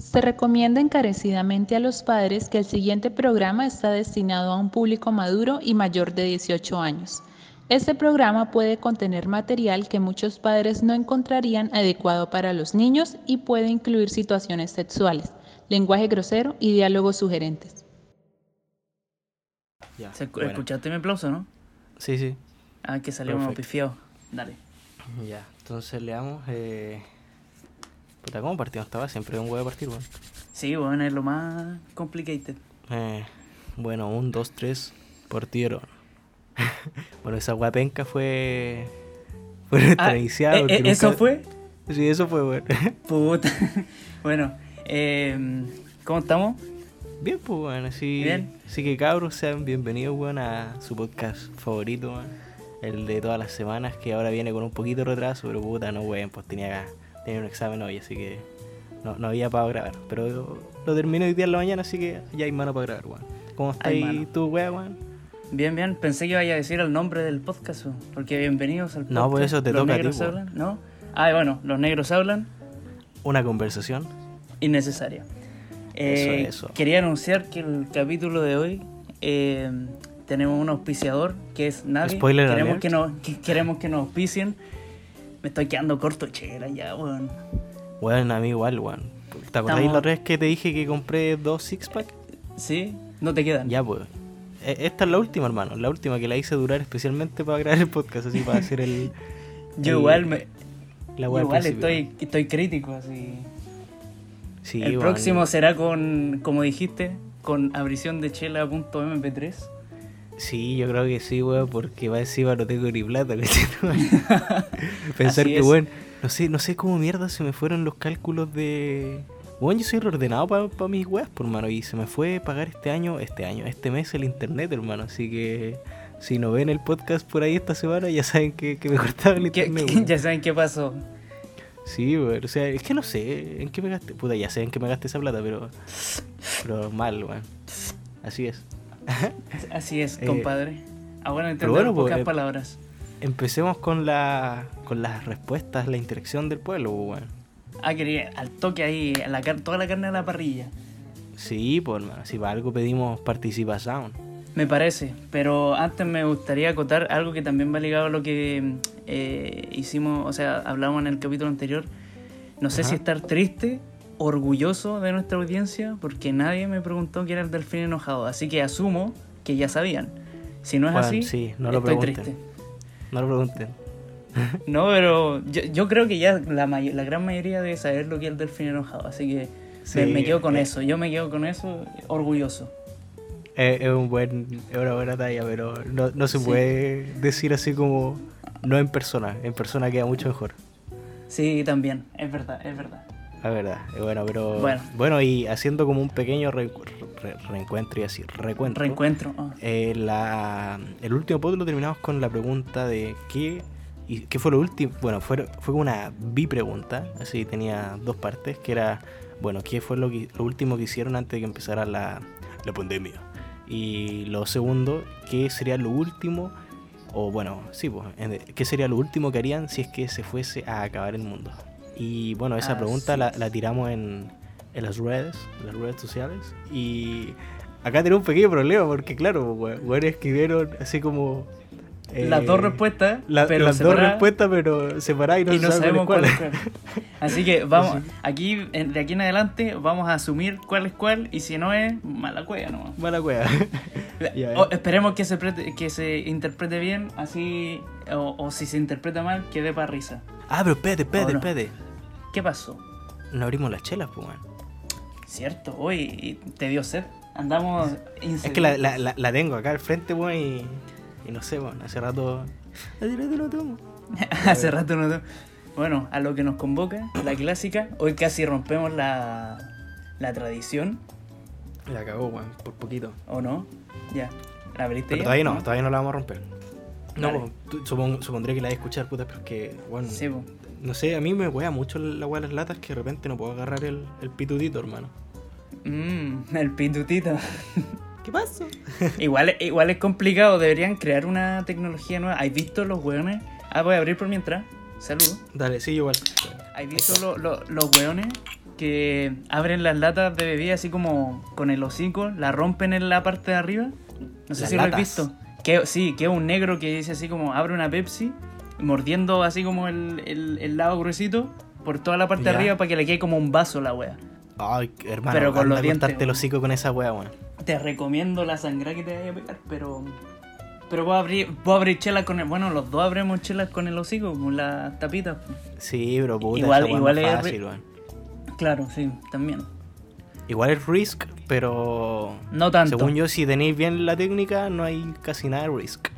Se recomienda encarecidamente a los padres que el siguiente programa está destinado a un público maduro y mayor de 18 años. Este programa puede contener material que muchos padres no encontrarían adecuado para los niños y puede incluir situaciones sexuales, lenguaje grosero y diálogos sugerentes. Ya, Se- bueno. ¿Escuchaste mi aplauso, no? Sí, sí. Ah, que salió pifiado. Dale. Ya, entonces le damos. Eh... Puta, ¿cómo partimos esta vez? Siempre es un huevo de partir, weón. Sí, bueno, es lo más complicated. Eh, bueno, un, dos, tres, partieron. bueno, esa guapenca fue. Fue nuestra Ah, inicial. eh, porque eh, ¿Eso nunca- fue? Sí, eso fue, weón. Puta. bueno, eh, ¿cómo estamos? Bien, pues, weón. Así, Bien. así que, cabros, sean bienvenidos, weón, a su podcast favorito, weón. El de todas las semanas, que ahora viene con un poquito de retraso, pero puta, no, weón, pues tenía, tenía un examen hoy, así que no, no había para grabar. Pero lo, lo terminé hoy día en la mañana, así que ya hay mano para grabar, weón. ¿Cómo estás tú, weón? Bien, bien. Pensé que iba a decir el nombre del podcast, ¿o? porque bienvenidos al podcast. No, por eso te Los toca a ti, negros hablan, ¿no? Ah, bueno, los negros hablan, Una conversación. innecesaria. Eh, Eso, eso. Quería anunciar que el capítulo de hoy eh, tenemos un auspiciador que es Navi. Spoiler queremos alert. que, nos, que- queremos que nos auspicien. Me estoy quedando corto, chela, ya, weón. Weón, a mí igual, weón. ¿Te acordáis Estamos- la otra vez que te dije que compré dos six pack? ¿Sí? ¿No te quedan? Ya, pues. E- Esta es la última, hermano. La última que la hice durar especialmente para grabar el podcast, así para hacer el. Yo el- igual, me, La yo igual estoy, estoy crítico, así. Sí, el próximo será con, como dijiste, con abrición de chela.mp3. Sí, yo creo que sí, weón, porque va encima no tengo ni plata. Pensar Así que, weón, no sé, no sé cómo mierda se me fueron los cálculos de. Weón, yo soy reordenado para mis weas, por mano, y se me fue pagar este año, este año, este mes el internet, hermano, así que. Si no ven el podcast por ahí esta semana, ya saben que, que me cortaba el ¿Qué- internet, qué- ya saben qué pasó. Sí, weón. O sea, es que no sé en qué me gasté. Puta, ya sé en qué me gasté esa plata, pero. Pero mal, weón. Así es. Así es, Eh, compadre. Ah, bueno, entender bueno, pues, pocas eh, palabras. Empecemos con la con las respuestas, la interacción del pueblo, weón. Ah, quería al toque ahí, a la toda la carne a la parrilla. Sí, pues, hermano. Si para algo pedimos participación. Me parece, pero antes me gustaría acotar algo que también va ligado a lo que eh, hicimos, o sea, hablamos en el capítulo anterior. No sé Ajá. si estar triste, orgulloso de nuestra audiencia, porque nadie me preguntó quién era el delfín enojado, así que asumo que ya sabían. Si no es Bueno, así, sí, no lo estoy pregunten. triste. No lo pregunten. No, pero yo, yo creo que ya la, may- la gran mayoría debe saber lo que es el delfín enojado, así que me, Sí, me quedo con eh. eso, yo me quedo con eso orgulloso. Eh, es un buen, es una buena talla, pero no, no se Sí. puede decir así como no en persona. En persona queda mucho mejor. Sí, también, es verdad, es verdad. La verdad, eh, bueno, pero Bueno. bueno. y haciendo como un pequeño re- re- reencuentro y así, recuento. Reencuentro. ah. eh, la, el último podcast lo terminamos con la pregunta de qué y qué fue lo último. Bueno, fue, fue una bipregunta, así tenía dos partes, que era, bueno, qué fue lo, que, lo último que hicieron antes de que empezara la, la pandemia. Y lo segundo, qué sería lo último, o bueno, sí, pues, qué sería lo último que harían si es que se fuese a acabar el mundo. Y bueno, esa Así pregunta la, es. la tiramos en, en las redes, en las redes sociales. Y acá tenemos un pequeño problema porque, claro, bueno, escribieron así como... eh, las dos respuestas, la- pero las dos respuestas, pero separadas y no, y no sabe sabemos cuál es cuál. Así que vamos, aquí de aquí en adelante vamos a asumir cuál es cuál y si no es, mala cueva nomás. Mala cueva. O- esperemos que se, que se interprete bien, así, o, o si se interpreta mal, que dé para risa. ah, pero espérate, espérate, espérate. ¿Qué pasó? No abrimos las chelas, pues, weón. Cierto, hoy te dio sed. Andamos Es que la, la, la, la tengo acá al frente, weón, y, y no sé, weón, hace rato... Hace rato no tomo. Hace rato no. te- Bueno, a lo que nos convoca, la clásica. Hoy casi rompemos la, la tradición, La cagó, weón, por poquito. ¿o no? Ya. ¿La abriste Pero ya? todavía no, todavía no la vamos a romper. No, pues, tú- supon- supondré que la vais a escuchar, puta, pero es que, bueno, Sí, po. No sé, a mí me wea mucho la weá de las latas que de repente no puedo agarrar el, el pitutito, hermano. Mm, el pitutito. ¿Qué pasó? igual, igual es complicado, deberían crear una tecnología nueva. ¿Has visto los hueones? Ah, voy a abrir por mientras. Saludos. Dale, sí, igual. ¿Has visto lo- lo- los hueones que abren las latas de bebida así como con el hocico, la rompen en la parte de arriba. No sé Las si lo has visto. Que, sí, que es un negro que dice así como abre una Pepsi, mordiendo así como el, el, el lado gruesito por toda la parte de arriba para que le quede como un vaso la wea. Ay, hermano, Pero con anda los a dientes, el hocico con esa wea, weón. Te recomiendo la sangre que te vaya a pegar, pero. Pero puedo abrir, puedo abrir chelas con el. Bueno, los dos abrimos chelas con el hocico, con las tapitas. Sí, pero puta, Igual- igual es fácil, weón. Claro, sí, también. Igual es risk, pero No tanto. según yo, si tenéis bien la técnica, no hay casi nada de risk.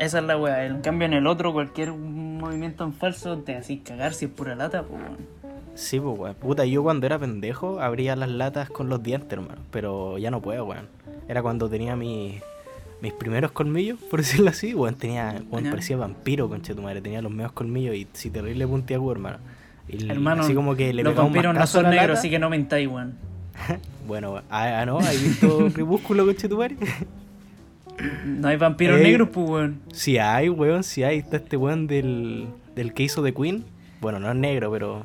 Esa es la wea. En cambio, en el otro, cualquier movimiento en falso te hacís cagar si es pura lata, pues. weón. Sí, pues, weón. Puta, yo cuando era pendejo abría las latas con los dientes, hermano. Pero ya no puedo, weón. Era cuando tenía mi- mis primeros colmillos, por decirlo así. Weón, tenía, weón, Ya. parecía vampiro, conche tu madre. Tenía los medios colmillos y sí, terrible puntiagudo, hermano. Y Hermano, así como que le los vampiros no son negros, así que no mentáis, weón. Bueno, ah, ah, no, ¿has visto Crepúsculo, conche tu madre? No hay vampiros negros, pues, weón. Sí hay, weón, sí hay. Está este weón del, del que hizo de Queen. Bueno, no es negro, pero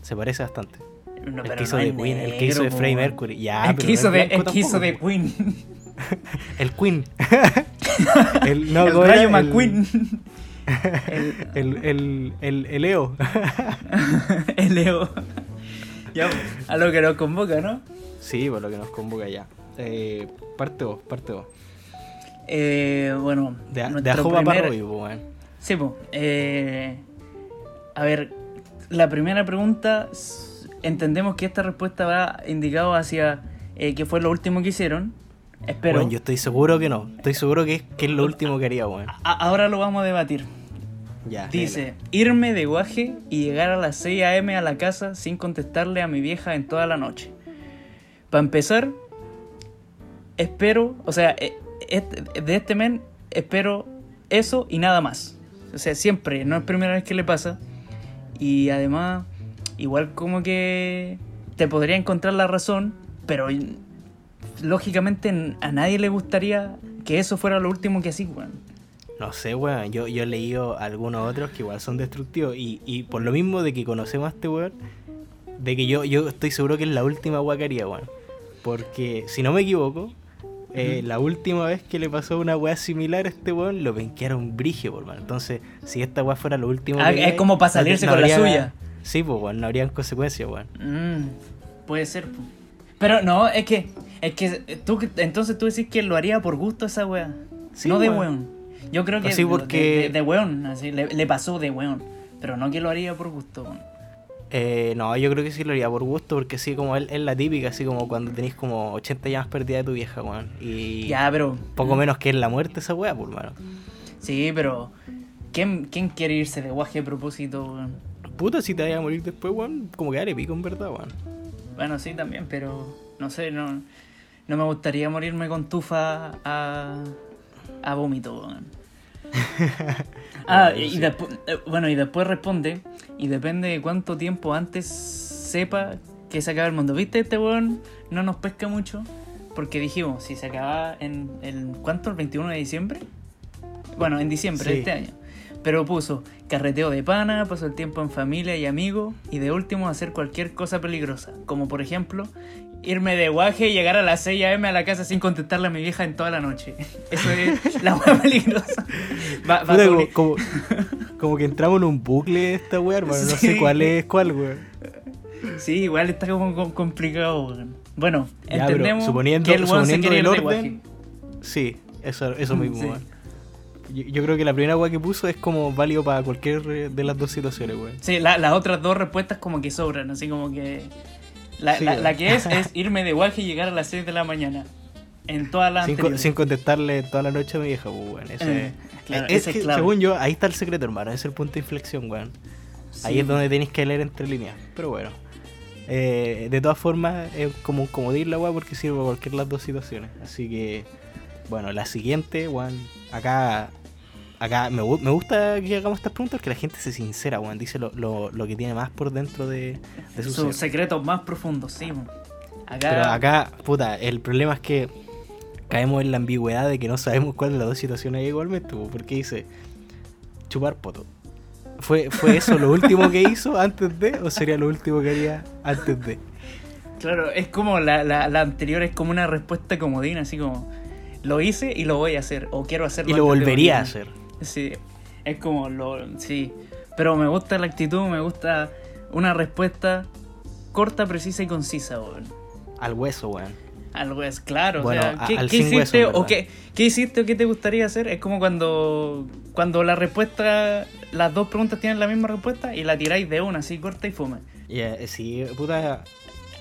se parece bastante. No, el que hizo no de Queen, el que hizo de Freddie. Mercury. Ya, el que hizo de, el que hizo de. Queen. El Queen. el, no, el ¿cómo era? Rayo El- McQueen. el, El, el, el, el Leo. el Leo. Ya, a lo que nos convoca, ¿no? sí, por lo que nos convoca ya. Eh, parte vos, parte vos. Eh, bueno, De, para primer- Roy, po, weón. Sí, pues. eh, a ver, la primera pregunta, entendemos que esta respuesta va indicado hacia eh, qué fue lo último que hicieron. Espero. Weón, yo estoy seguro que no. Estoy seguro que es, que es lo último que haría. A- ahora lo vamos a debatir. Ya. Dice, irme de guaje y llegar a las 6 a.m. a la casa sin contestarle a mi vieja en toda la noche. Para empezar, espero, o sea, eh, de este men espero eso y nada más. O sea, siempre, no es primera vez que le pasa. Y además, igual como que te podría encontrar la razón, pero lógicamente a nadie le gustaría que eso fuera lo último que así, weón. No sé, weón. Yo, yo he leído algunos otros que igual son destructivos. Y, y por lo mismo de que conocemos a este weón, de que yo, yo estoy seguro que es la última weá que weón. Porque, si no me equivoco, eh, la última vez que le pasó una weá similar a este weón, lo penquearon brigio, por mano. Entonces, si esta weá fuera lo último Ah, que es como para salirse no con la suya. Sí, pues, weón, no habrían consecuencias, weón. Mm, puede ser. po. Pero no, es que, es que eh, tú, entonces tú decís que lo haría por gusto esa wea. Sí, no de weón. Yo creo que Así de- porque- de, de, de weón, así, le, le pasó de weón. Pero no que lo haría por gusto. weón. Eh, no, yo creo que sí lo haría por gusto, porque sí, como él es la típica, así como cuando tenéis como 80 llamas perdidas de tu vieja, weón. Y Ya, pero. poco menos que es la muerte esa weá, por mano. Sí, pero. ¿Quién, quién quiere irse de guaje a propósito, weón? Puta, si te vayas a morir después, weón, como que dale pico en verdad, weón. Bueno, sí, también, pero. No sé, no. No me gustaría morirme con tufa a. a vómito, weón. Ah, y después, eh, bueno, y después responde, y depende de cuánto tiempo antes sepa que se acaba el mundo. ¿Viste? Este weón no nos pesca mucho, porque dijimos, si se acaba en el, ¿cuánto? ¿El 21 de diciembre? Bueno, en diciembre de este año. Pero puso carreteo de pana, paso el tiempo en familia y amigos, y de último hacer cualquier cosa peligrosa, como por ejemplo irme de guaje y llegar a las 6 am a la casa sin contestarle a mi vieja en toda la noche. Eso es la hueá peligrosa. Va- va Puta, como, como, como que entramos en un bucle esta weá, hermano. No Sí. sé cuál es cuál, weón. Sí, igual está como com- complicado. weón. Bueno, Ya, entendemos suponiendo- que el weón se suponiendo quiere ir el de orden, guaje. Sí, eso, eso mismo, Sí. weón. Yo, yo creo que la primera weá que puso es como válido para cualquier de las dos situaciones, weón. Sí, la- las otras dos respuestas como que sobran, así como que... La, Sí, la- la que es es irme de guaje y llegar a las 6 de la mañana. En todas las Sin, co- sin contestarle toda la noche a mi vieja, pues, Eh, es- claro, es ese es que, clave. según yo, ahí está el secreto, hermano. Es el punto de inflexión, weón. Ahí es donde tenéis que leer entre líneas. Pero bueno. Eh, de todas formas, es como un comodín la weá porque sirve para cualquier de las dos situaciones. Así que, bueno, la siguiente, weón. Acá, acá me, gu- me gusta que hagamos estas preguntas porque la gente se sincera, weón. Dice lo, lo, lo que tiene más por dentro de, de su Sus ser. secretos más profundos, sí. Acá, Pero acá, puta, el problema es que caemos en la ambigüedad de que no sabemos cuál de las dos situaciones es igualmente, po, porque dice chupar poto, ¿Fue, ¿Fue eso lo último que hizo antes de o sería lo último que haría antes de? Claro, es como la, la, la anterior, es como una respuesta comodina, así como lo hice y lo voy a hacer, o quiero hacerlo. Y lo volvería a hacer. Sí, es como lo. Sí, pero me gusta la actitud, me gusta una respuesta corta, precisa y concisa, weón. Al hueso, weón. Algo es claro, Bueno, o sea, ¿qué, al hueso, hiciste o qué, qué hiciste o qué te gustaría hacer? Es como cuando cuando la respuesta, las dos preguntas tienen la misma respuesta y la tiráis de una, así corta y fome. Y, eh, sí, puta.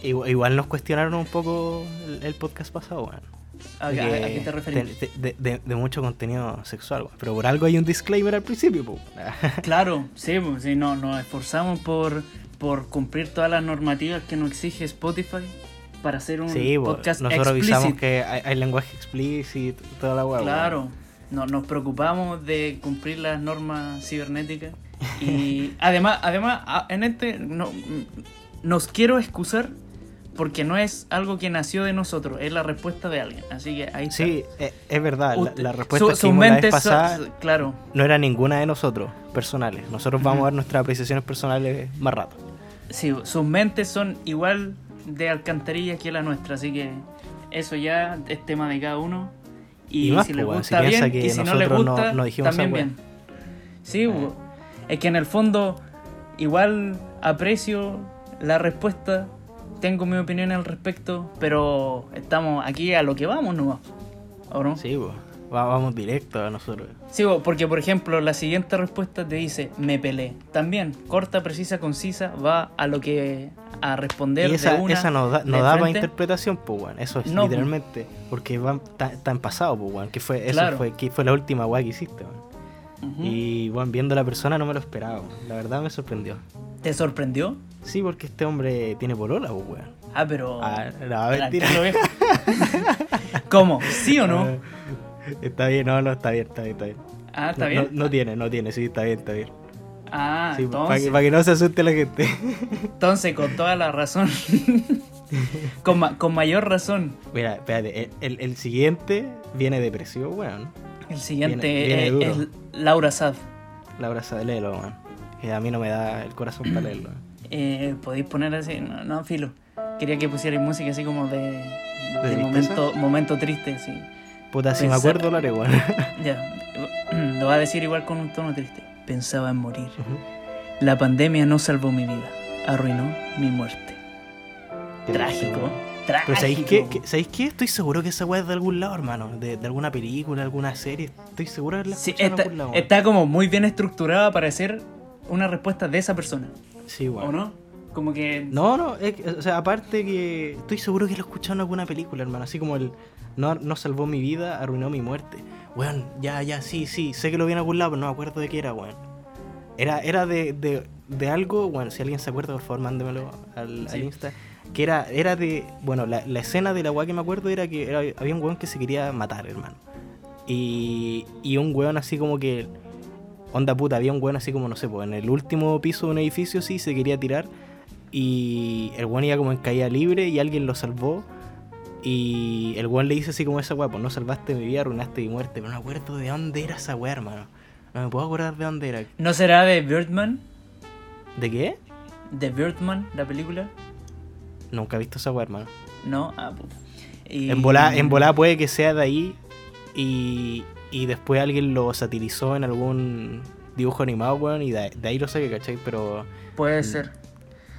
Igual, igual nos cuestionaron un poco el, el podcast pasado, weón. ¿A, a- qué te referís? De, de- de- de mucho contenido sexual. Pero por algo hay un disclaimer al principio, po. Claro, sí, pues, sí, no, nos esforzamos por, por cumplir todas las normativas que nos exige Spotify para hacer un Sí, po, podcast nosotros explícito. avisamos que hay, hay lenguaje explícito toda la weón. Claro, no, nos preocupamos de cumplir las normas cibernéticas y además, además en este no, nos quiero excusar porque no es algo que nació de nosotros, es la respuesta de alguien, así que ahí está. Sí, eh, es verdad. La, Usted- la respuesta su- que dimos la vez pasada claro, no era ninguna de nosotros, personales. Nosotros vamos a dar nuestras apreciaciones personales más rato. sí, sus mentes son igual de alcantarilla que la nuestra, así que eso ya es tema de cada uno. Y, Y más, si les gusta si bien, que y si no les no- gusta, no también bien. Sí, Eh. es que en el fondo igual aprecio la respuesta, tengo mi opinión al respecto, pero estamos aquí a lo que vamos nomás. ¿O no? Sí, vamos directo a nosotros. Sí, bo, porque por ejemplo la siguiente respuesta te dice me pelé. También, corta, precisa, concisa, va a lo que a responder Y esa, de una. esa no da, no de da para frente. interpretación, pues, weón. Eso es No, literalmente. Porque va, está, está en pasado, pues, weón. Que fue, eso Claro. fue, que fue la última weá que hiciste. Ujú. Y, bueno, viendo a la persona no me lo esperaba. La verdad me sorprendió. ¿Te sorprendió? Sí, porque este hombre tiene polola, pues, weón. Ah, pero. Ah, no, mentira. ¿Cómo? ¿Sí o no? Ah, Está bien, no, no, está bien, está bien, está bien. Ah, ¿está No- bien? No, no tiene, no tiene, sí, está bien, está bien. Ah, Sí, para entonces, que, pa' que no se asuste la gente. entonces, con toda la razón. con, ma- con mayor razón. Mira, espérate, el, el- el siguiente viene depresivo, weón. El siguiente Viene- viene es, Laura Sad. La abraza de Lelo, weón. Que a mí no me da el corazón para leerlo. Eh, ¿Podéis poner así? No, no, filo. Quería que pusierais música así como de, de, tristeza? momento, momento triste, sí. Puta, si me Pensar- acuerdo lo haré, weón. Ya, lo va a decir igual con un tono triste. Pensaba en morir. La pandemia no salvó mi vida, arruinó mi muerte. Qué Trágico, triste, trágico. Pero ¿sabéis qué? ¿Qué- ¿sabéis qué? Estoy seguro que esa weá es de algún lado, hermano. De, de alguna película, alguna serie. Estoy seguro de haberla Sí, escuchado en está, algún lado. está como muy bien estructurada para ser una respuesta de esa persona, Sí. ¿o no? Como que... No, no, es que, o sea, aparte que estoy seguro que lo he escuchado en alguna película, hermano. Así como el no, no salvó mi vida, arruinó mi muerte. Weón, ya, ya, sí, sí, sé que lo vi en algún lado, pero no me acuerdo de qué era, weón. Era, era de, de, de algo, bueno, si alguien se acuerda, por favor, mándemelo al. Insta. Que era, era de, bueno, la, la escena de la weá que me acuerdo era que era- había un weón que se quería matar, hermano. Y, y un weón así como que, onda puta, había un weón así como, no sé, pues en el último piso de un edificio, sí, se quería tirar. Y el weón iba como en caída libre y alguien lo salvó. Y el weón le dice así como esa weá, pues no salvaste mi vida, arruinaste mi muerte. Pero no me acuerdo de dónde era esa weá, hermano. No me puedo acordar de dónde era. ¿No será de Birdman? ¿De qué? ¿De Birdman, la película? Nunca he visto esa weá, hermano. No, ah, pues. Y- En volada, en puede que sea de ahí y, y después alguien lo satirizó en algún dibujo animado, weón, y de, de ahí lo sé que cachai, pero... Puede ser.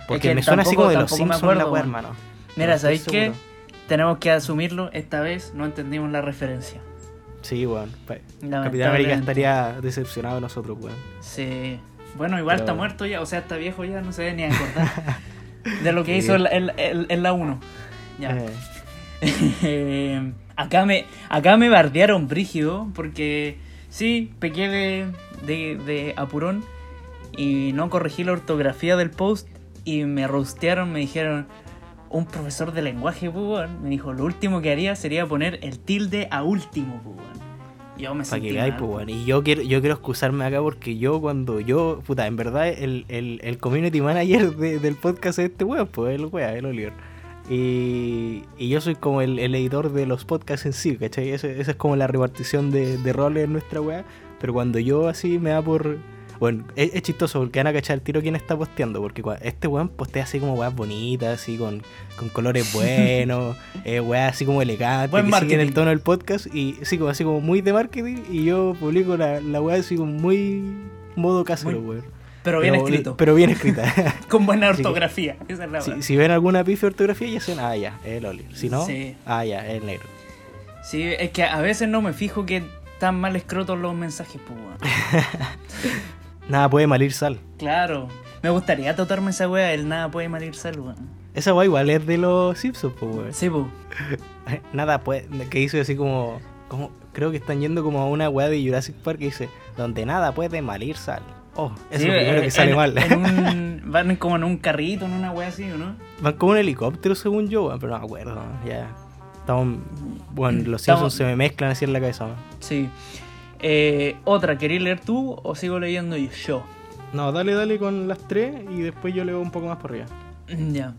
Porque que me suena así tampoco- como de los Simpsons la acuerdo, weá, weón. hermano. Mira, No ¿sabéis qué? Tenemos que asumirlo, esta vez no entendimos la referencia. Sí, weón. Pa- Capitán. América estaría decepcionado de nosotros, weón. Sí. Bueno, igual Pero- está muerto ya, o sea, está viejo ya, no se debe ni acordar de lo que Sí. hizo la- en la 1. Ya. Eh, Eh, acá me acá me bardearon brígido porque sí, pequé de, de, de apurón y no corregí la ortografía del post y me rostearon, me dijeron un profesor de lenguaje, pues, weón, me dijo, lo último que haría sería poner el tilde a último, pues, weón. Yo me Para sentí que mal, pues. Y yo quiero, yo quiero excusarme acá porque yo cuando yo, puta, en verdad el, el, el community manager de- del podcast es este weón, pues el weón, el Oliver. Y, y yo soy como el, el editor de los podcasts en sí, ¿cachai? Ese- Esa es como la repartición de, de roles en nuestra weá. Pero cuando yo así me da por, Bueno, es, es chistoso porque van a cachar el tiro quién está posteando. Porque este weón postea así como weas bonitas, así con, con colores buenos, eh, weas así como elegantes, Buen que siguen el marketing. tono del podcast. Y sí, como así como muy de marketing. Y yo publico la, la wea así como muy modo casero, Muy- weón. Pero bien Pero- escrito. Pero bien escrita. con buena que- ortografía. Esa es la si, si ven alguna pifia de ortografía, ya saben, ah, ya, es el Oli. Si no, Sí. ah, ya, es el negro. Sí, es que a veces no me fijo que están mal escrotos los mensajes, pues. Nada puede malir sal. Claro. Me gustaría tatuarme esa wea, el nada puede malir sal, weón. Esa wea igual es de los Simpsons, pues, weón. Sí, pues. Nada puede. Que dice así como, como. Creo que están yendo como a una weá de Jurassic Park que dice: Donde nada puede malir sal. Oh, eso Sí, es lo primero en- que sale en- mal. en un- van como en un carrito, en una wea así, ¿o no? Van como un helicóptero, según yo, pero no me acuerdo. Ya. Estamos. Bueno, los Simpsons se me mezclan así en la cabeza. weón. Sí. Eh, otra, ¿queréis leer tú o sigo leyendo yo? No, dale, dale con las tres y después yo leo un poco más por arriba. Ya.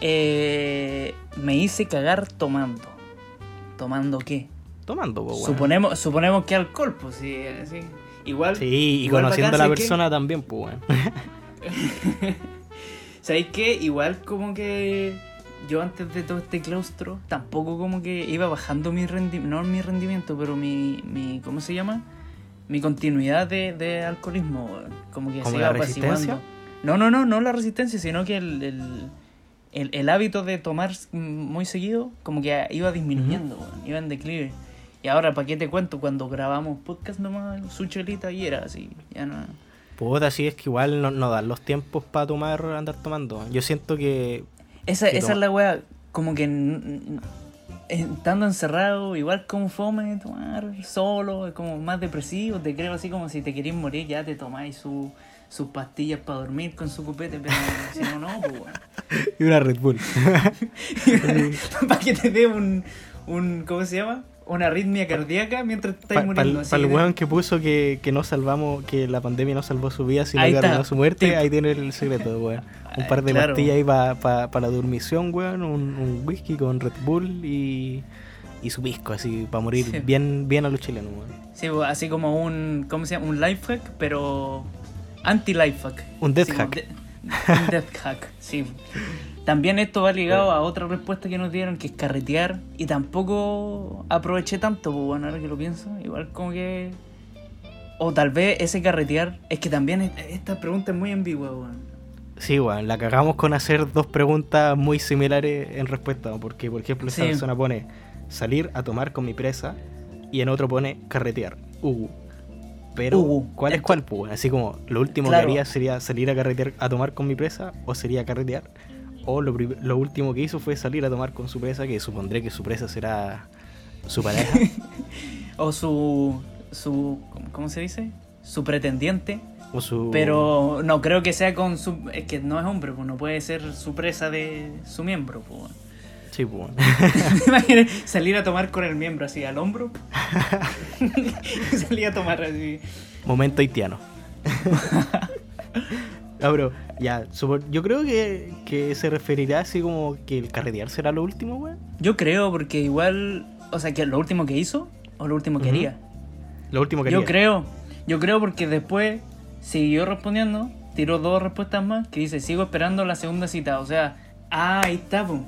Eh, me hice cagar tomando. ¿Tomando qué? Tomando, pues, weón. Suponemos, suponemos que alcohol, pues sí, sí. Igual. Sí, y igual conociendo a la persona también, pues. ¿Sabéis qué? Igual como que yo antes de todo este claustro tampoco como que iba bajando mi rendimiento, no mi rendimiento, pero mi, mi ¿cómo se llama? Mi continuidad de, de alcoholismo, como que ¿Como se iba apaciguando. No, no, no, no la resistencia, sino que el, el, el- el hábito de tomar muy seguido como que iba disminuyendo, weón, iba en declive. Y ahora, ¿para qué te cuento? Cuando grabamos podcast nomás, su chelita y era así, ya no... Puta, sí, es que igual no, no dan los tiempos para tomar, andar tomando. Yo siento que. Esa, que esa es la weá, como que estando encerrado, igual como fome tomar solo, es como más depresivo, te creo así como si te querís morir, ya te tomáis su, sus pastillas para dormir con su cupete, pero si no, no, pues weón. Y una Red Bull. para que te dé un, un, ¿cómo se llama? Una arritmia cardíaca mientras estás Para muriendo. así el weón que puso que, que no salvamos, que la pandemia no salvó su vida, sino Ahí que arruinó su muerte, ahí tiene el secreto, weón. Un par de Claro. pastillas ahí para la dormición, weón, un, un whisky con Red Bull y, y su pisco, así, para morir Sí. bien, bien a los chilenos, weón. Sí, así como un, ¿cómo se llama? Un life hack, pero anti-life hack. Un death Sí, hack. de- un death hack, sí. También esto va ligado a otra respuesta que nos dieron, que es carretear. Y tampoco aproveché tanto, pues bueno, ahora que lo pienso. Igual como que... O tal vez ese carretear... Es que también es- esta pregunta es muy ambigua, weón. Sí, weón, la cagamos con hacer dos preguntas muy similares en respuesta, porque por ejemplo esta Sí. persona pone salir a tomar con mi presa y en otro pone carretear. Uh. Pero, Uh, ¿cuál es cuál? Pues, así como, lo último Claro. que haría sería salir a carretear, a tomar con mi presa, o sería carretear. O lo, último que hizo fue salir a tomar con su presa, que supondré que su presa será su pareja. O su... su ¿Cómo se dice? Su pretendiente. o su. Pero no creo que sea con su... Es que no es hombre, pues no puede ser su presa de su miembro, pues. Sí, pues. Imagínate salir a tomar con el miembro así al hombro. Salir a tomar así. Momento haitiano. Ah, bro, ya, yo creo que, que se referirá así como que el carretear será lo último, weón. Yo creo, porque igual. O sea, que lo último que hizo o lo último que Ujú. haría. Lo último que Yo haría. creo. Yo creo porque después siguió respondiendo. Tiró dos respuestas más que dice: Sigo esperando la segunda cita. O sea, ah, ahí está, po.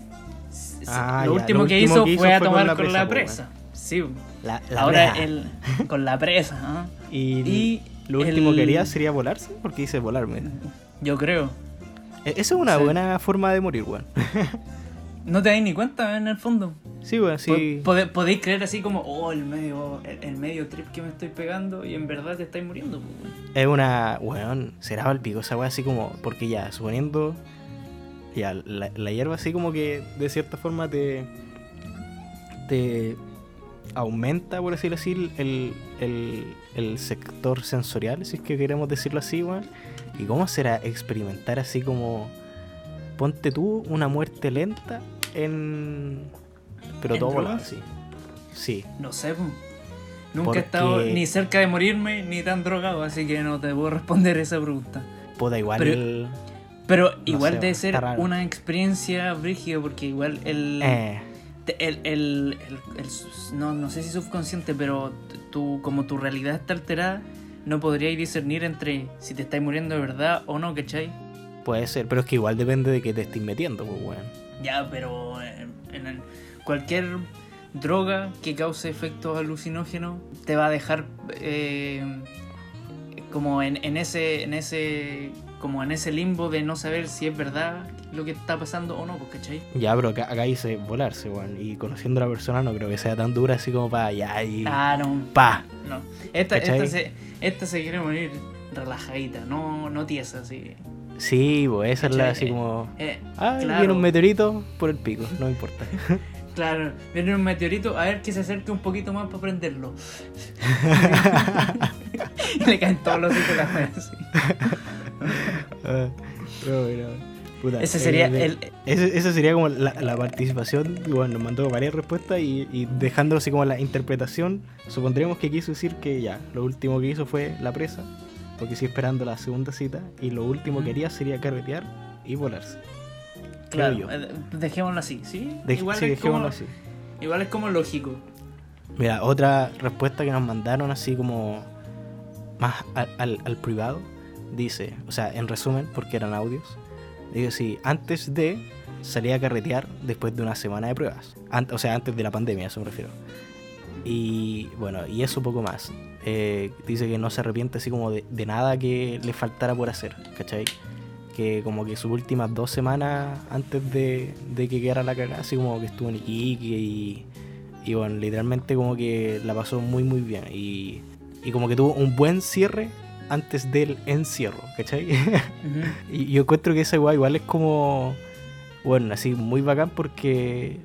Ah, lo, ya, último lo que hizo que hizo fue a con tomar la con la presa, po, Sí. La, la Ahora el, con la presa. Y, y lo último que haría sería volarse, porque dice volarme. Yo creo. E- Esa es una Sí. buena forma de morir, weón. No te dais ni cuenta en el fondo. Sí, weón, sí. Podéis creer así como, oh, el medio, el, el medio trip que me estoy pegando y en verdad te estáis muriendo. pues, weón. Es una. Weón, será el pico esa weá así como. Porque ya, suponiendo. Ya, la, la hierba así como que de cierta forma te. Te aumenta, por decirlo así, el, el, el sector sensorial, si es que queremos decirlo así, weón. ¿Y cómo será experimentar así como. Ponte tú una muerte lenta en. Pero ¿En todo volado, sí. Sí. No sé. Nunca Porque- he estado ni cerca de morirme ni tan drogado, así que no te puedo responder esa pregunta. Puta, igual. Pero- el- Pero No igual sé, debe ser una experiencia brígida porque igual el, eh, el, el- el- no, no sé si subconsciente, pero tu, como tu realidad está alterada, no podríais discernir entre si te estáis muriendo de verdad o no, ¿cachai? Puede ser, pero es que igual depende de que te estés metiendo, pues, weón. Ya, pero en, en cualquier droga que cause efectos alucinógenos te va a dejar eh, como en, en ese en ese como en ese limbo de no saber si es verdad lo que está pasando o no, pues, ¿cachai? Ya, pero acá, acá dice volarse, weón. Y conociendo a la persona no creo que sea tan dura así como para allá y. Ah, no, ¡Pa! no. Esta, esta, se, esta se quiere morir relajadita, no, no tiesa, así. Sí, pues esa es la así como. Eh, Ah, claro. viene un meteorito por el pico, no importa. Claro, viene un meteorito, a ver que se acerque un poquito más para prenderlo. y le caen todos los hijos de la así. Ah, pero, puta, Ese sería eh, el. Ese, esa sería como la, la participación, bueno, nos mandó varias respuestas y, y dejándolo así como la interpretación, supondríamos que quiso decir que ya, lo último que hizo fue la presa, porque sigue esperando la segunda cita, y lo último que haría sería carretear y volarse. Claro, yo. eh, dejémoslo así, ¿sí? De- igual, sí, es dejémoslo como, así. igual es como lógico. Mira, otra respuesta que nos mandaron así como más al, al- al privado, dice, o sea, en resumen, porque eran audios, dice sí, antes de salir a carretear después de una semana de pruebas, An- o sea, antes de la pandemia, a eso me refiero. Y bueno, y eso poco más. Eh, dice que no se arrepiente así como de, de nada que le faltara por hacer, ¿cachai? Que como que sus últimas dos semanas antes de, de que quedara la cagada, así como que estuvo en Iquique y, y bueno, literalmente como que la pasó muy muy bien y, y como que tuvo un buen cierre antes del encierro, ¿cachai? Ujú. y yo encuentro que esa igual, igual es como, bueno, así muy bacán porque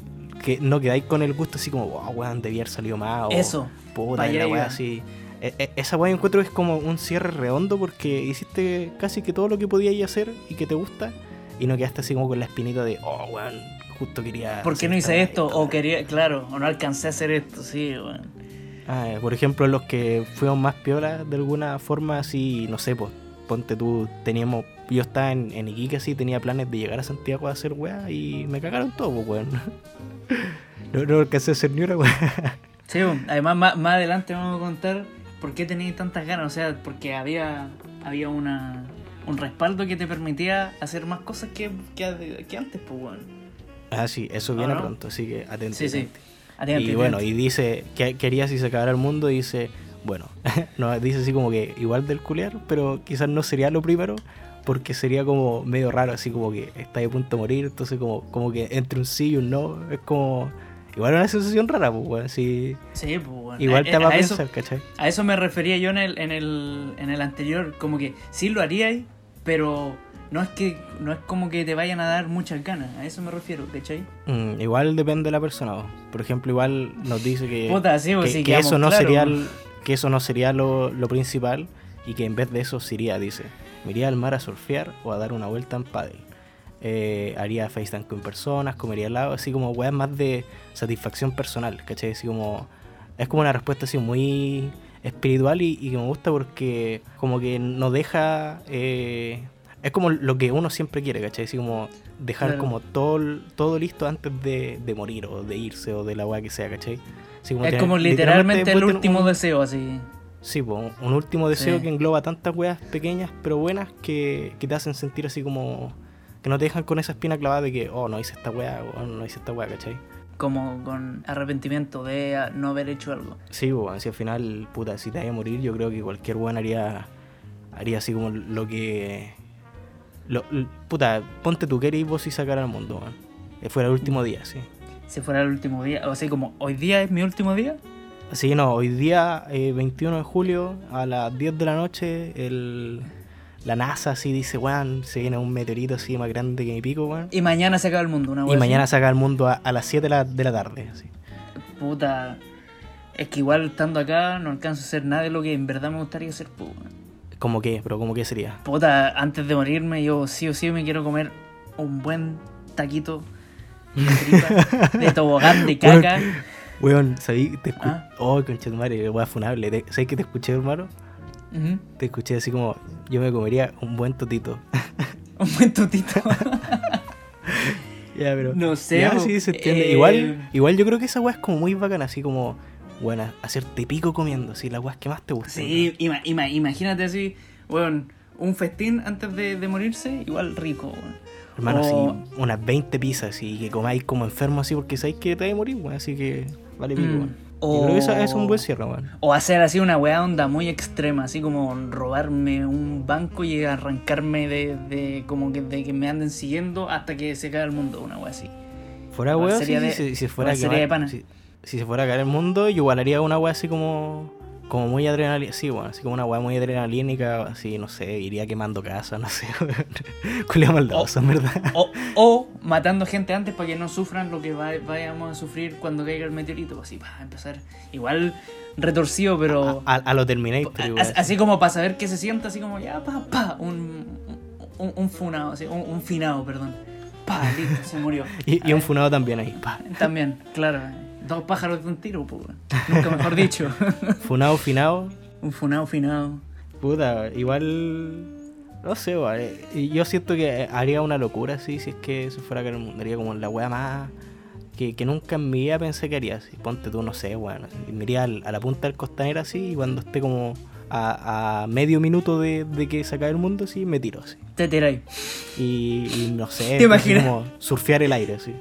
que no quedáis con el gusto así como, wow, weón, debía haber salido más. o, Eso, Puta, la weá así. E- e- Esa weá encuentro que es como un cierre redondo porque hiciste casi que todo lo que podías hacer y que te gusta y no quedaste así como con la espinita de, oh, weón, justo quería. ¿por qué no hice esto? esta O weá". quería, claro, o no alcancé a hacer esto, sí, bueno. Ah, por ejemplo, los que fuimos más piolas de alguna forma, así, no sé, pues, ponte tú, teníamos, yo estaba en, en Iquique así, tenía planes de llegar a Santiago a hacer weá y me cagaron todo, pues, weón. No, no alcancé a hacer ni una weá. Sí, además más, más adelante vamos a contar por qué tenías tantas ganas, o sea, porque había, había una, un respaldo que te permitía hacer más cosas que, que, que antes, pues, bueno. Ah, sí, eso ¿O viene no? pronto, así que atento. Sí, sí. Y bueno, y dice que quería si se acabara el mundo, dice, bueno, no, dice así como que igual del culiar, pero quizás no sería lo primero, porque sería como medio raro, así como que está a punto de morir, entonces como, como que entre un sí y un no, es como, igual una sensación rara, pues, weón, sí, Sí, pues, bueno. igual Eh, te va a, a eso- pensar, ¿cachai? A eso me refería yo en el, en el, en el anterior, como que sí lo haríais, pero no es que no es como que te vayan a dar muchas ganas, a eso me refiero, ¿cachai? Mm, igual depende de la persona, por ejemplo, igual nos dice que... Puta, sí, pues que, sí, que eso no sería pues. el- que eso no sería lo, lo principal y que en vez de eso se iría, dice, me iría al mar a surfear o a dar una vuelta en paddle. Eh, haría FaceTime con personas, comería helado, así como weas más de satisfacción personal, ¿cachai? Así como, es como una respuesta así muy espiritual y, y que me gusta porque como que no deja... eh, es como lo que uno siempre quiere, ¿cachai? Así como dejar Claro. como todo, todo listo antes de, de morir o de irse o de la wea que sea, ¿cachai? Es tener- como literalmente el último un- deseo, así. Sí, po, un último deseo Sí. que engloba tantas weas pequeñas pero buenas que, que te hacen sentir así como... Que no te dejan con esa espina clavada de que, oh, no hice esta wea, o no hice esta wea, ¿cachai? Como con arrepentimiento de no haber hecho algo. Sí, po, así al final, puta, si te vaya a morir, yo creo que cualquier weón haría, haría así como lo que... Lo, puta, ponte tú, ¿qué harías vos si sacara al mundo, weón? Que fuera el último día, sí. Si fuera el último día, o sea, como hoy día es mi último día, que no, hoy día, eh, 21 de julio, a las 10 de la noche, el, la NASA así dice, weón, se viene un meteorito así más grande que mi pico, weón. y mañana se acaba el mundo, una Y mañana saca al mundo a, a las 7 de la, de la tarde, así. Puta. Es que igual estando acá no alcanzo a hacer nada de lo que en verdad me gustaría hacer, pues. ¿Cómo qué? ¿Pero cómo qué sería? Puta, antes de morirme, yo sí o sí me quiero comer un buen taquito de tripa, de tobogán de caca. Weón, ¿sabí? Te escu- Ah. Oh, weón, funable. ¿Sabes que te escuché, hermano? Te escuché así como, yo me comería un buen totito. Un buen tutito. ya, pero... No sé, Ya, po. sí, se entiende. Eh, Igual, igual yo creo que esa weá es como muy bacana, así como bueno, hacerte pico comiendo, así, las weas que más te gustan. Sí, ima- ima- imagínate así, weón, un festín antes de, de morirse, igual rico, weón. Hermano, O- así, unas 20 pizzas y que comáis como enfermo así porque sabéis que te vas a morir, weón, así que vale pico, Mm. weón. O- Yo creo que eso es un buen cierre, weón. O hacer así una weá onda muy extrema, así como robarme un banco y arrancarme de, de como que de que me anden siguiendo hasta que se caiga el mundo, una weá así. Fuera weón, sí, de- sí, si, si fuera sería de pana. si, si se fuera a caer el mundo, yo igual haría una wea así como como muy adrenalina, sí, bueno, así como una wea muy adrenalínica, así, no sé, iría quemando casas, no sé, Culia maldoso, en verdad. O, o matando gente antes para que no sufran lo que va- vayamos a sufrir cuando caiga el meteorito, así, para empezar. Igual retorcido, pero... A, a lo Terminator, a- igual. así como para saber qué se siente, así como ya, pa, pa, un, un, un funado, así, un, un finado, perdón. Pa, listo, se murió. Y, y un funado también ahí, pa. También, claro. Dos pájaros de un tiro, pues. Nunca mejor dicho. Funado, finado, un funado finado. puta, igual. No sé, weón, eh, yo siento que haría una locura así si es que se fuera mundo. Haría como la wea más. Que, que nunca en mi vida pensé que haría así. Ponte tú, no sé, weón. así, Me iría a la punta del costanera así y cuando esté como a, a medio minuto de, de que se acabe el mundo, así, me tiro así. Te tiráis. Y, y no sé, ¿Te imaginas? como surfear el aire así.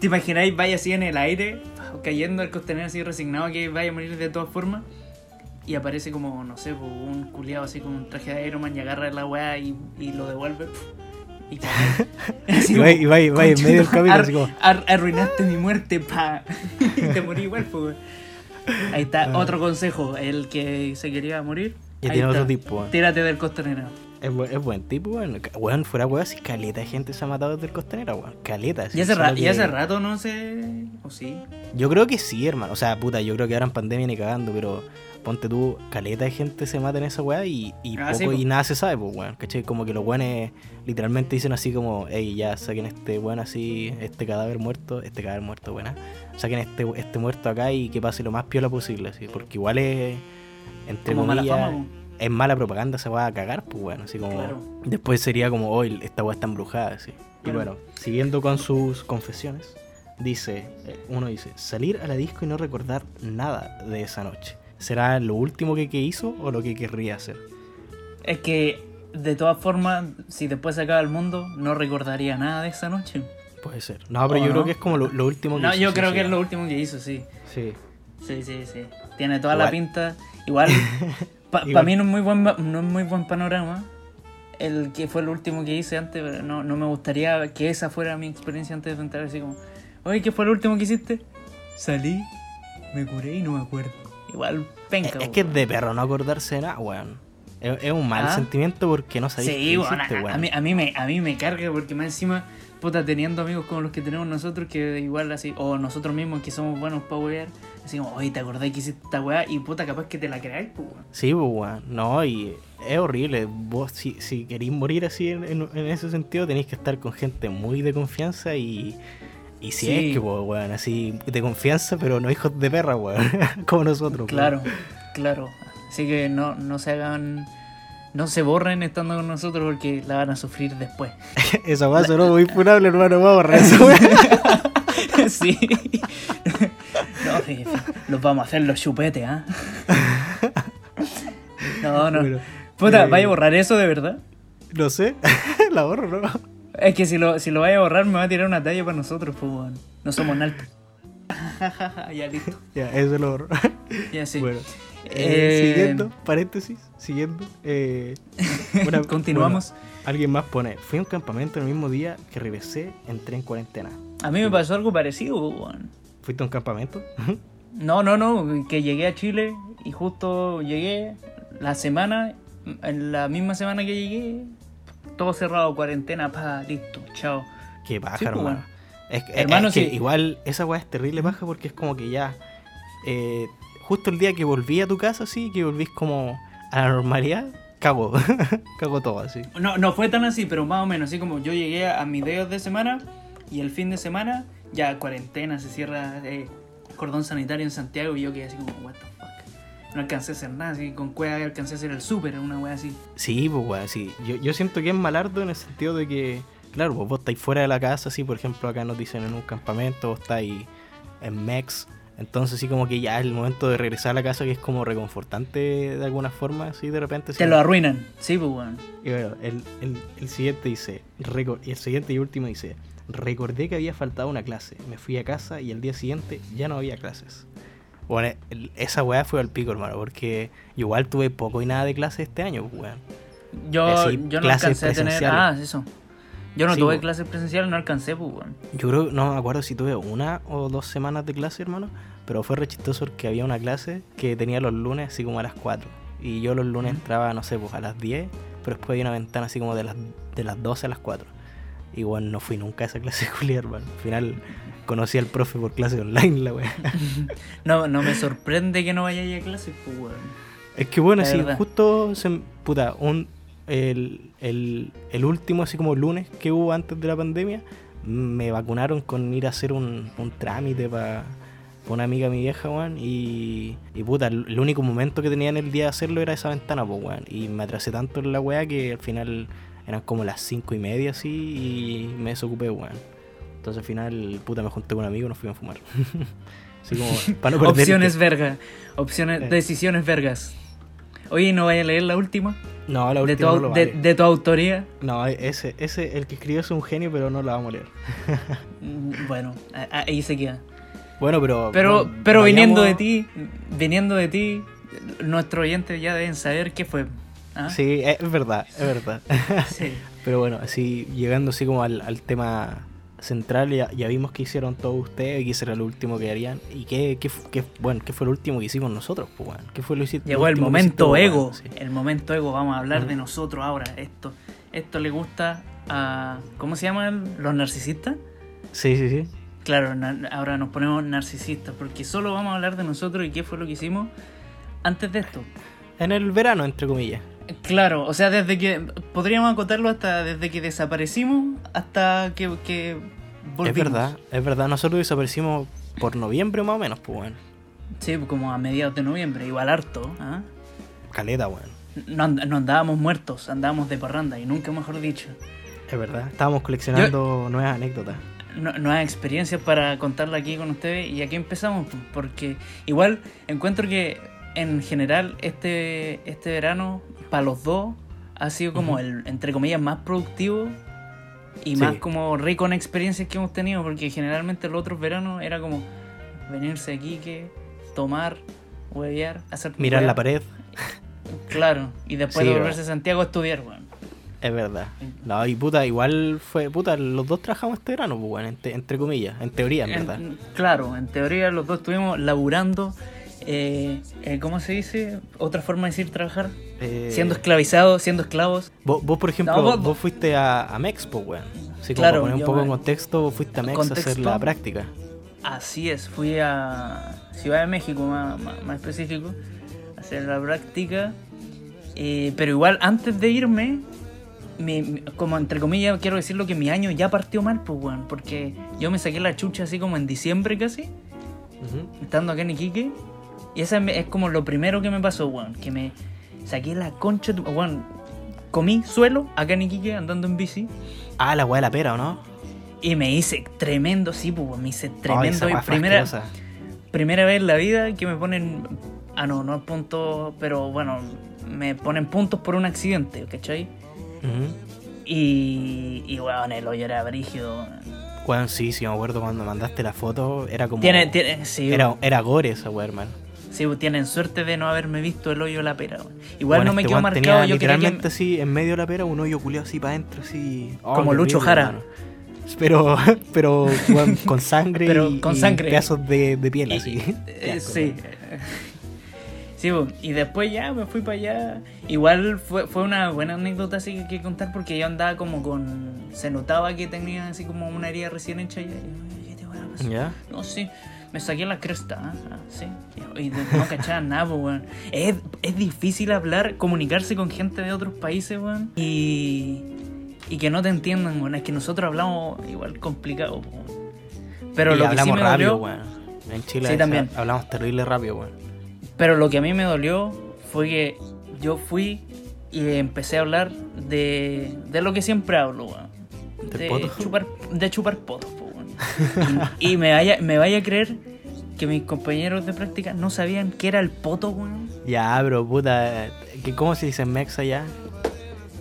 ¿Te imagináis, vaya así en el aire, cayendo al costanero así resignado que vaya a morir de todas formas? Y aparece como, no sé, un culiado así con un traje de Iron Man y agarra la weá y, y lo devuelve. Y. Así Y va- y va- y va en "Concha medio del camino, ar- así como- ar- arruinaste mi muerte, pa. y te morí igual, pues. Ahí está, Ah. otro consejo. El que se quería morir. Ya tiene otro tipo. Tírate del costanero. Es, bu- es buen tipo, weón. Weón, fuera weón, si caleta de gente se ha matado desde el costanera, weón. Caleta. así, Y hace, ra- y que- hace rato no sé. ¿O sí? Yo creo que sí, hermano. O sea, puta, yo creo que ahora en pandemia ni cagando, pero ponte tú, caleta de gente se mata en esa weá y, y Ah, poco sí, y nada se sabe, pues, weón. ¿Cachai? Como que los weones literalmente dicen así como, hey, ya saquen este weón así, este cadáver muerto, este cadáver muerto, buena. Saquen este, este muerto acá y que pase lo más piola posible, así. Porque igual es, entre Como mala comillas, fama, po. Es mala propaganda, se va a cagar, pues, bueno. Así como, Claro. después sería como, hoy esta weá está embrujada, así. Y bueno, siguiendo con sus confesiones, dice, eh, uno dice, salir a la disco y no recordar nada de esa noche. ¿Será lo último que, que hizo o lo que querría hacer? Es que, de todas formas, si después se acaba el mundo, no recordaría nada de esa noche. Puede ser. No, pero ¿O yo no? creo que es como lo, lo último que No, hizo. yo sí, creo sí. que es lo último que hizo, sí. Sí. Sí, sí, sí. Tiene toda la pinta. Igual, para Igual. mí no es, muy buen, no es muy buen panorama. El que fue lo último que hice antes, pero no, no me gustaría que esa fuera mi experiencia antes de entrar así como, oye, ¿qué fue lo último que hiciste? Salí, me curé y no me acuerdo. Igual, penca. Es, es que es de perro no acordarse de nada, weón. Es, es un mal Ah. sentimiento porque no sabéis Sí, bueno, hiciste, a, weón. a mí, a, mí me, a mí me carga porque más encima, puta, teniendo amigos como los que tenemos nosotros, que igual así, o nosotros mismos que somos buenos para wear, así como, oye, ¿te acordás que hiciste esta weá? Y puta, capaz que te la creáis, pues, weón. Sí, pues, weón. No, y es horrible. Vos, si, si queréis morir así en, en- en ese sentido, tenéis que estar con gente muy de confianza y. Y si Sí. es que, pues, weón, así de confianza, pero no hijos de perra, weón. Como nosotros, weón. Claro, claro. Así que no, no se hagan, no se borren estando con nosotros porque la van a sufrir después. Esa weá sonó muy funable, hermano. Vamos a borrar weá. sí. No, sí, los vamos a hacer los chupetes, ¿ah? no, no. Bueno, Puta, eh, ¿vaya a borrar eso de verdad? No sé. La borro, ¿no? Es que si lo, si lo vaya a borrar me va a tirar una talla para nosotros, pues. No somos naltos. ya listo. Ya, eso lo borro. Ya sí. Bueno. eh, Eh, siguiendo, paréntesis, siguiendo. eh, una- Continuamos. bueno, alguien más pone, fui a un campamento el mismo día que regresé, entré en cuarentena. A mí me pasó algo parecido, pues, weón. ¿Fuiste a un campamento? No, no, no, que llegué a Chile y justo llegué la semana, en la misma semana que llegué, todo cerrado, cuarentena, pa, listo, chao. Qué paja, Sí, pues, hermano. bueno. Es, Hermano, es que sí. igual esa weá es terrible paja porque es como que ya. eh, justo el día que volví a tu casa, así, que volvís como a la normalidad, cago. cago todo así. No, no fue tan así, pero más o menos, así como yo llegué a mis dedos de semana y el fin de semana, ya cuarentena, se cierra eh, cordón sanitario en Santiago y yo quedé así como, what the fuck. No alcancé a hacer nada, así con cueva alcancé a hacer el súper, una wea así. Sí, pues weón, sí. Yo, yo siento que es malardo en el sentido de que, claro, pues vos estáis fuera de la casa, así, por ejemplo, acá nos dicen en un campamento, vos estáis en Mex, Entonces sí como que ya es el momento de regresar a la casa que es como reconfortante de alguna forma, así de repente. Te sí. lo arruinan. Sí, pues, weón. Y bueno, el, el- el siguiente dice, y el siguiente y último dice, recordé que había faltado una clase, me fui a casa y el día siguiente ya no había clases. Bueno, esa weá fue al pico, hermano, porque igual tuve poco y nada de clases este año, pues, weón. Yo, yo no alcancé a tener. Ah, eso. Yo no Sí, tuve po. clases presenciales, no alcancé, pues, weón. Yo creo, no me acuerdo si tuve una o dos semanas de clase, hermano, pero fue re chistoso porque había una clase que tenía los lunes así como a las 4. Y yo los lunes entraba, no sé, pues a las 10, pero después había una ventana así como de las, de las 12 a las 4. Y bueno, no fui nunca a esa clase de Julia, hermano. Al final conocí al profe por clase online, la wea. No, no me sorprende que no vaya a ir a clases, pues, weón. Es que bueno, La sí, verdad. justo se, puta, un, el, el, el último así como lunes que hubo antes de la pandemia, me vacunaron con ir a hacer un, un trámite para una amiga mi vieja, weón, y, y puta, el, el único momento que tenía en el día de hacerlo era esa ventana, pues, weón, y me atrasé tanto en la weá que al final eran como las cinco y media así y me desocupé, weón. Entonces al final, puta, me junté con un amigo y nos fuimos a fumar. así como, para no perder Opciones verga. Opciones, Eh. decisiones vergas. Oye, ¿no vaya a leer la última? No, la De última tu, no lo de, vale. de tu autoría. No, ese, ese, el que escribió es un genio, pero no la vamos a leer. Mm, Bueno, ahí se queda. Bueno, pero. Pero, bueno, pero viniendo de ti, viniendo de ti, nuestros oyentes ya deben saber qué fue. ¿Ah? Sí, es verdad, es verdad. Sí. pero bueno, así, llegando así como al, al tema central, ya, ya vimos que hicieron todos ustedes, que ese era lo último que harían. ¿Y qué, qué, bueno, qué fue lo último que hicimos nosotros? Pues, bueno? ¿Qué fue lo, Llegó el momento hiciste, ego. Sí. El momento ego. Vamos a hablar de nosotros ahora. Esto, esto le gusta a. ¿Cómo se llaman los narcisistas? sí, sí, sí. Claro, ahora nos ponemos narcisistas porque solo vamos a hablar de nosotros y qué fue lo que hicimos antes de esto. En el verano, entre comillas. Claro, o sea, desde que. Podríamos acotarlo hasta desde que desaparecimos hasta que, que volvimos. Es verdad, es verdad. Nosotros desaparecimos por noviembre más o menos, pues, bueno. Sí, como a mediados de noviembre, igual harto. ¿ah? Caleta, weón. No, and- no andábamos muertos, andábamos de parranda y nunca mejor dicho. Es verdad. Estábamos coleccionando nuevas anécdotas. nu- nuevas experiencias para contarla aquí con ustedes y aquí empezamos pues, porque igual encuentro que en general este este verano para los dos ha sido como el entre comillas más productivo y Sí. más como rico en experiencias que hemos tenido porque generalmente los otros veranos era como venirse aquí que tomar huevear hacer Mirar la pared. claro y después Sí, de volverse a Santiago a estudiar bueno. Es verdad. No, y puta, igual fue, puta, los dos trabajamos este verano, pues, bueno, entre, entre comillas, en teoría, en verdad. En- claro, en teoría los dos estuvimos laburando, eh, eh, ¿cómo se dice? Otra forma de decir trabajar. Eh, Siendo esclavizados, siendo esclavos. vos, vos, por ejemplo, No, vos, vos- fuiste a, a Mex, pues, weón. Así como Claro, para poner un poco me- en contexto, vos fuiste a Mex a hacer la práctica. Así es, fui a Ciudad de México, más, más- más específico, a hacer la práctica. Eh, pero igual, antes de irme, mi- como entre comillas, quiero decirlo que mi año ya partió mal, pues, weón. Porque yo me saqué la chucha así como en diciembre casi. Estando acá en Iquique. Y esa es como lo primero que me pasó, weón. Que me saqué la concha, de tu- weón. Comí suelo acá en Iquique andando en bici. Ah, la weá de la pera, ¿o no? Y me hice tremendo, sí, pues, weón, me hice tremendo. y primera, primera vez en la vida que me ponen. Ah, no, no puntos, pero bueno, me ponen puntos por un accidente, ¿cachai? Ujú. Y, y weón, el hoyo era brígido. weón. Weón, sí, sí, me acuerdo cuando mandaste la foto, era como... Tiene, tiene, sí, Era, weón. era gore esa weá, hermano. Sí, tienen suerte de no haberme visto el hoyo de la pera. Igual Bueno, no me este quedó marcado, tenía yo quería que... literalmente así, en medio de la pera, un hoyo culiado así para adentro, así... Oh, Como Lucho horrible, Jara. hermano. Pero, pero weón, con sangre Pero y, con y sangre. pedazos de, de piel, Y- así. eh, sí. Sí, bo, y después ya me fui para allá. Igual fue, fue una buena anécdota así que, que contar porque yo andaba como con. Se notaba que tenía así como una herida recién hecha. Y yo, ¿qué te va a pasar? ¿Ya? No, sí. Me saqué la cresta. Ah, sí. Y no cachaba nada, pues, weón. Es, es difícil hablar, comunicarse con gente de otros países, weón. Y, y que no te entiendan, weón. Es que nosotros hablamos igual complicado, weón. Pero Y lo que sí hablamos me rápido, dolió, weón. En Chile Sí, también. hablamos terrible rápido, weón. Pero lo que a mí me dolió fue que yo fui y empecé a hablar de, de lo que siempre hablo, weón. ¿Del De poto? chupar, de chupar potos. Y, y me, vaya, me vaya a creer que mis compañeros de práctica no sabían qué era el poto, weón. Ya, bro, puta. ¿qué- ¿Cómo se dice mexa ya?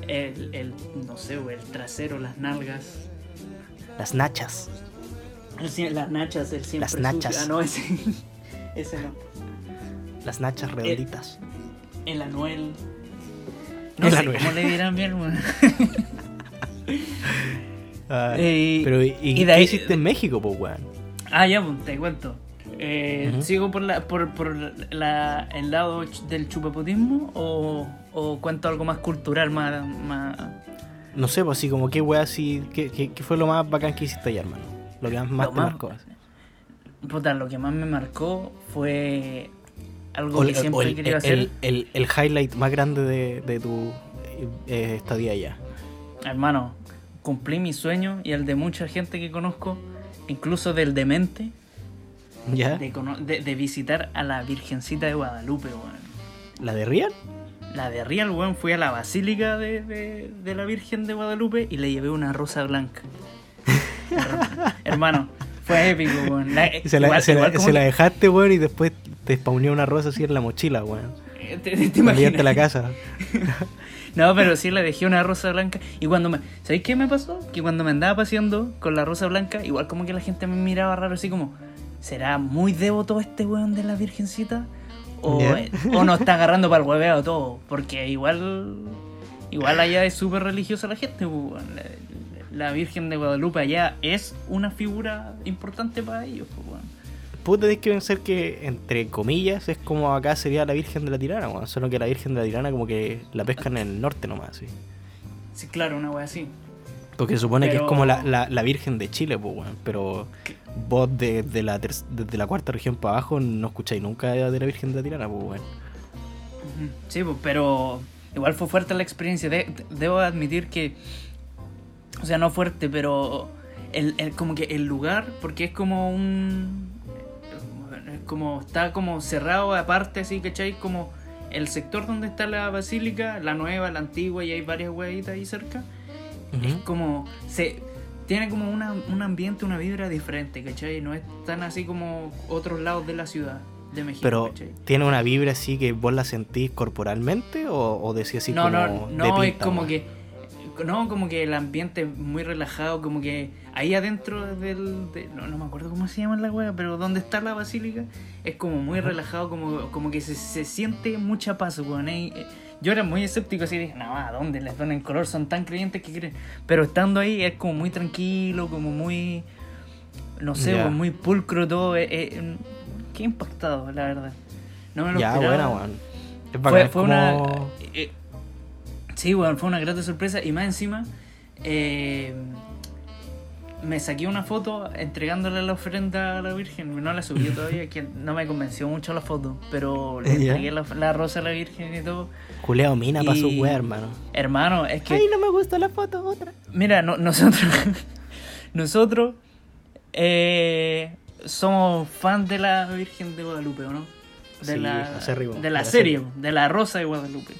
El, el, no sé, weón, el trasero, las nalgas. Las nachas. El las nachas, el siempre Las nachas. sucio. Ah, no, ese, ese no. Las nachas redonditas. El anuel. No El sé anuel. cómo le dirán bien, weón. Ah, Eh, pero, ¿y, y qué de ahí- hiciste en México, pues, weón? Ah, ya, pues, te cuento. Eh. ¿Sigo por, la, por, por la, el lado del chupapotismo o, o cuento algo más cultural, más... más... No sé, pues así como qué weá así. ¿qué, qué, qué fue lo más bacán que hiciste allá, hermano? Lo que más, más Lo te más- marcó. Puta, lo que más me marcó fue algo O que el, siempre el- querido el- hacer. el- el highlight más grande de, de tu eh, estadía allá. Hermano, cumplí mi sueño y el de mucha gente que conozco, incluso del demente, ¿Ya? de, cono- de- de visitar a la Virgencita de Guadalupe, weón. ¿La de Real? La de Real, weón, fui a la basílica de, de- de la Virgen de Guadalupe y le llevé una rosa blanca. Her- Hermano, fue épico, weón. La- Se la, igual- se la- igual como se la que- dejaste, weón, y después te spawneó una rosa así en la mochila, weón. eh, ¿Te, te, te imaginas? la casa. No, pero sí le dejé una rosa blanca. Y cuando me. ¿Sabéis qué me pasó? Que cuando me andaba paseando con la rosa blanca, igual como que la gente me miraba raro, así como. ¿Será muy devoto este weón de la Virgencita? O, o nos está agarrando para el hueveo todo. Porque igual. Igual allá es súper religiosa la gente, pues, weón. La, la Virgen de Guadalupe allá es una figura importante para ellos, pues, weón. Puta, tenés que pensar que, entre comillas, es como acá sería la Virgen de la Tirana, weón. Solo que la Virgen de la Tirana como que la pescan en el norte nomás, sí. Sí, claro, una wea así. Porque se supone que Pero- es como la, la, la Virgen de Chile, pues, weón. Pero vos de, de la desde la cuarta región para abajo no escucháis nunca de la Virgen de la Tirana, pues, weón. Ujú. Sí, pues, pero igual fue fuerte la experiencia. De- de- debo admitir que, o sea, no fuerte, pero el, el- como que el lugar, porque es como un, como está como cerrado aparte, así, ¿cachai? Como el sector donde está la basílica, la nueva, la antigua, y hay varias huevitas ahí cerca. Es Ujú. como, se tiene como una, un ambiente, una vibra diferente, ¿cachai? No es tan así como otros lados de la ciudad de México, Pero, ¿cachai? ¿tiene una vibra así que vos la sentís corporalmente o, o decís así no, como no, de no, es pinta, como weón? que. No, como que el ambiente es muy relajado, como que ahí adentro del. de- no, no me acuerdo cómo se llama la wea, pero donde está la basílica es como muy relajado, como, como que se, se siente mucha paz, weón. eh, Yo era muy escéptico, así dije, no, ¿a dónde les ponen color? Son tan creyentes que creen. Pero estando ahí es como muy tranquilo, como muy. No sé, muy pulcro todo. eh, eh, qué impactado, la verdad. No me lo Ya, esperaba. buena, Fue, fue como- una. Sí, bueno, fue una grata sorpresa. Y más encima, eh, me saqué una foto entregándole la ofrenda a la Virgen. No la subí todavía, que no me convenció mucho la foto. Pero le entregué la, la rosa a la Virgen y todo. Culeo mina para su weá, hermano. Hermano, es que. Ay, no me gustó la foto, otra. Mira, no- nosotros. nosotros. eh, somos fans de la Virgen de Guadalupe, ¿o no? De Sí, la, de de la la serie, serie. de la Rosa de Guadalupe.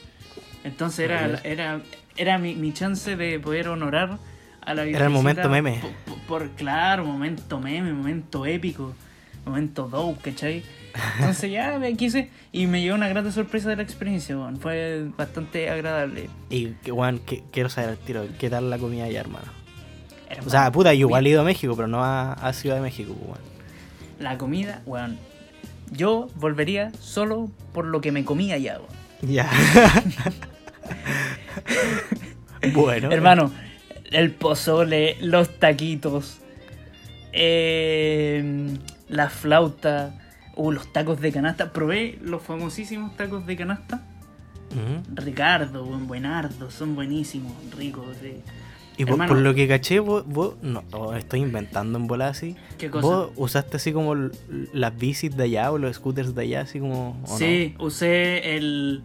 Entonces era, era, era mi, mi chance de poder honorar a la. Era el momento meme. Por, por- claro, momento meme, momento épico, momento dope, ¿cachai? Entonces ya me quise y me llevó una grata sorpresa de la experiencia, weón. Fue bastante agradable. Y, que- quiero saber al tiro, ¿qué tal la comida allá, hermano? Hermano, O sea, puta, yo igual he ido a México, pero no a, a Ciudad de México, weón. La comida, weón. Yo volvería solo por lo que me comía allá, weón. Ya. bueno. Hermano, el pozole, los taquitos, eh, la flauta, uh, los tacos de canasta. Probé los famosísimos tacos de canasta. Ujú. Ricardo, buen buenardo, son buenísimos, ricos. sí. Y por, Hermano. por lo que caché, vos, vos no, oh, estoy inventando en bola así. ¿Qué cosa? ¿Vos usaste así como las bicis de allá o los scooters de allá, así como. Sí, usé el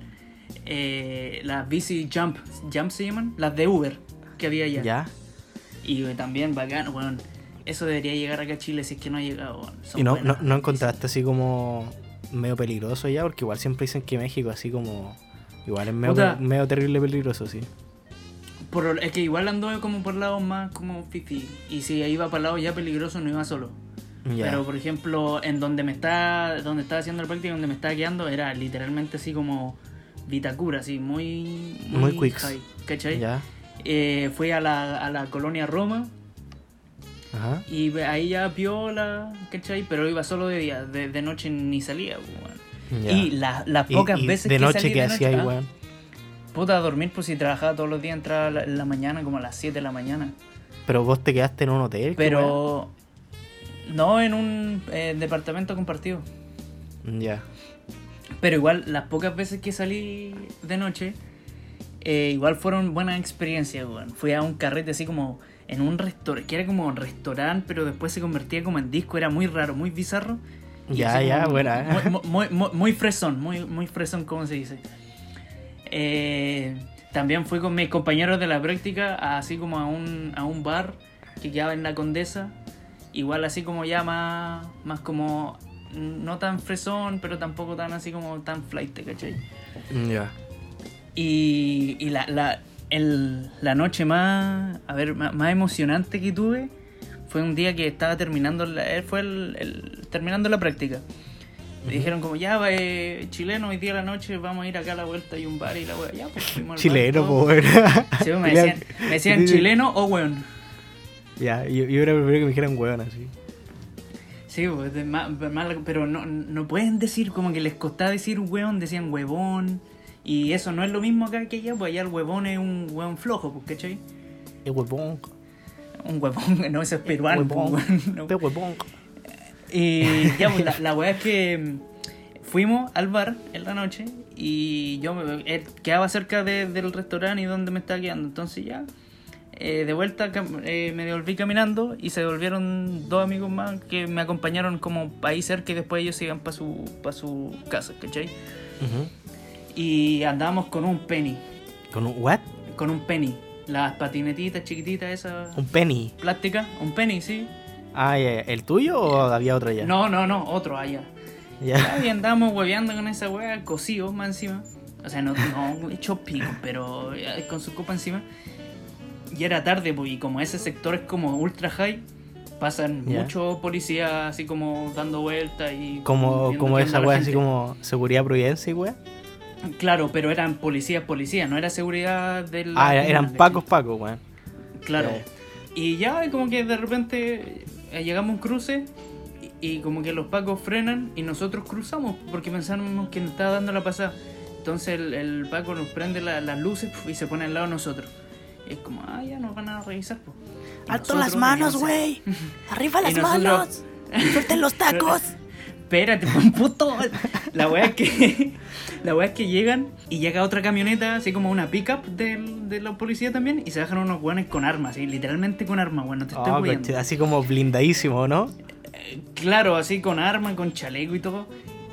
eh, las bici jump, jump se llaman, las de Uber que había allá. ¿Ya? Y eh, también bacán, weón. Eso debería llegar acá a Chile si es que no ha llegado, ¿Y no, no, no encontraste así como medio peligroso allá? Porque igual siempre dicen que México así como... Igual es medio, Puta. medio terrible peligroso, sí. Por, es que igual ando como por lados más como fifi. Y si iba para lados ya peligroso no iba solo. Ya. Pero por ejemplo, en donde me está, donde estaba haciendo la práctica, donde me estaba quedando, era literalmente así como Vitacura, así muy Muy quicks. high, ¿cachai? Ya. Eh, fui a la, a la colonia Roma Ajá. y ahí ya piola, ¿cachai? Pero iba solo de día, de, de noche ni salía, weón. Y la- las Y- pocas y veces de que noche salí que hacía ahí, ah. Puta, a dormir, pues si trabajaba todos los días, entraba la- en la mañana, como a las 7 de la mañana. Pero vos te quedaste en un hotel. Pero no en un eh, departamento compartido. Ya. Pero igual, las pocas veces que salí de noche, eh, igual fueron buenas experiencias, weón. Fui a un carrete así como en un restaurante, que era como un restaurante, pero después se convertía como en disco, era muy raro, muy bizarro. Ya, ya, como buena. ¿eh? Muy, muy, muy, muy fresón, muy, muy fresón, ¿cómo se dice? Eh, también fui con mis compañeros de la práctica, así como a un, a un bar que quedaba en la Condesa. Igual así como ya más, más como, no tan fresón, pero tampoco tan así como tan flight, ¿cachai? Ya. Y, y la, la, el- la noche más, a ver, más, más emocionante que tuve fue un día que estaba terminando la, eh, fue el, el- terminando la práctica. Me dijeron como, ya, eh, chileno, hoy día a la noche vamos a ir acá a la vuelta y un bar y la wea, ya, pues fuimos al Chileno, weón. Sí, me decían, me decían chileno o weón. Ya, yo, yo era el primero que me dijeran weón así. Sí, pues, de ma- ma- pero no, no pueden decir como que les costaba decir weón, decían huevón. Y eso no es lo mismo acá que allá, pues allá el huevón es un huevón flojo, pues, ¿cachai? Es huevón. Un huevón, no, eso es peruano, pues, Huevón. no. Huevón. Y ya, pues la, la weá es que fuimos al bar en la noche y yo me, eh, quedaba cerca de- del restaurante y donde me estaba quedando. Entonces ya, eh, de vuelta eh, me devolví caminando y se devolvieron dos amigos más que me acompañaron como ahí cerca y después ellos se iban para su, pa su casa, ¿cachai? Ujú. Y andábamos con un penny, ¿Con un what? con un penny. Las patinetitas chiquititas esas Un penny. plásticas, un penny, sí. Ah, ya. ¿El tuyo o había otro ya? No, no, no, otro allá. Ya, y andábamos hueveando con esa wea, cocido más encima. O sea, no, no hecho pico, pero eh, con su copa encima. Y era tarde, pues, y como ese sector es como ultra high, pasan Ya. muchos policías así como dando vueltas y. Como, como esa weá así como seguridad providencia y weá. Claro, pero eran policías, policías, no era seguridad del. Ah, era- eran pacos pacos, weón. Claro. Ya. Y ya, como que de repente eh, llegamos a un cruce y, y como que los pacos frenan y nosotros cruzamos porque pensábamos que nos estaba dando la pasada. Entonces el, el paco nos prende la- las luces y se pone al lado de nosotros. Y es como, ah, ya nos van a revisar. pues. ¡Alto las manos, güey! ¡Arriba las nosotros- manos! ¡Suelten los tacos! Espérate, un puto. La weá es que. La weá es que llegan y llega otra camioneta, así como una pickup del- de la policía también, y se bajan unos weones con armas, ¿sí? literalmente con armas, bueno, te estoy Ah, así como blindadísimo, ¿no? Claro, así con arma, con chaleco y todo.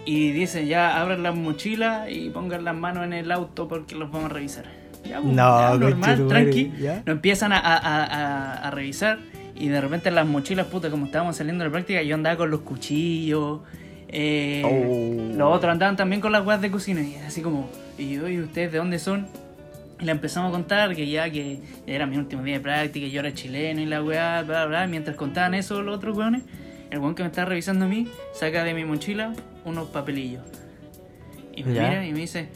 Y dicen ya, abran las mochilas y pongan las manos en el auto porque los vamos a revisar. Ya, pues, No, ya, normal, tranqui. ¿ya? Empiezan a, a- a- a- a revisar y de repente las mochilas, puta, como estábamos saliendo de la práctica, yo andaba con los cuchillos. eh, Oh. Los otros andaban también con las weas de cocina y así como, y yo, ¿y ustedes de dónde son? Y le empezamos a contar que ya que era mi último día de práctica, yo era chileno y la weá, bla, bla, bla. Mientras contaban eso los otros weones, el weón que me estaba revisando a mí saca de mi mochila unos papelillos. Y me Ya. mira y me dice,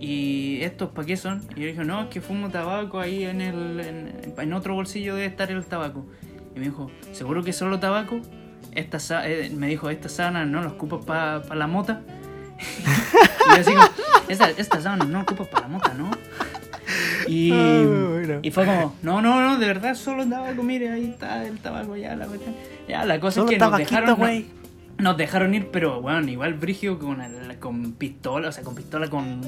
¿y estos para qué son? Y yo dije, no, es que fumo tabaco ahí en el en, en otro bolsillo debe estar el tabaco. Y me dijo, ¿seguro que solo tabaco? Esta eh, me dijo, esta sábana no la ocupas para la mota. y yo así como, esta, esta sábana no la ocupas para la mota, ¿no? Y, Ah, bueno. y fue como, no, no, no, de verdad, solo tabaco, mire, ahí está el tabaco, ya la cuestión. Ya, la cosa Solo es que nos dejaron, güey. Nos dejaron ir, pero, bueno, igual brigio con, el- con pistola, o sea, con pistola, con,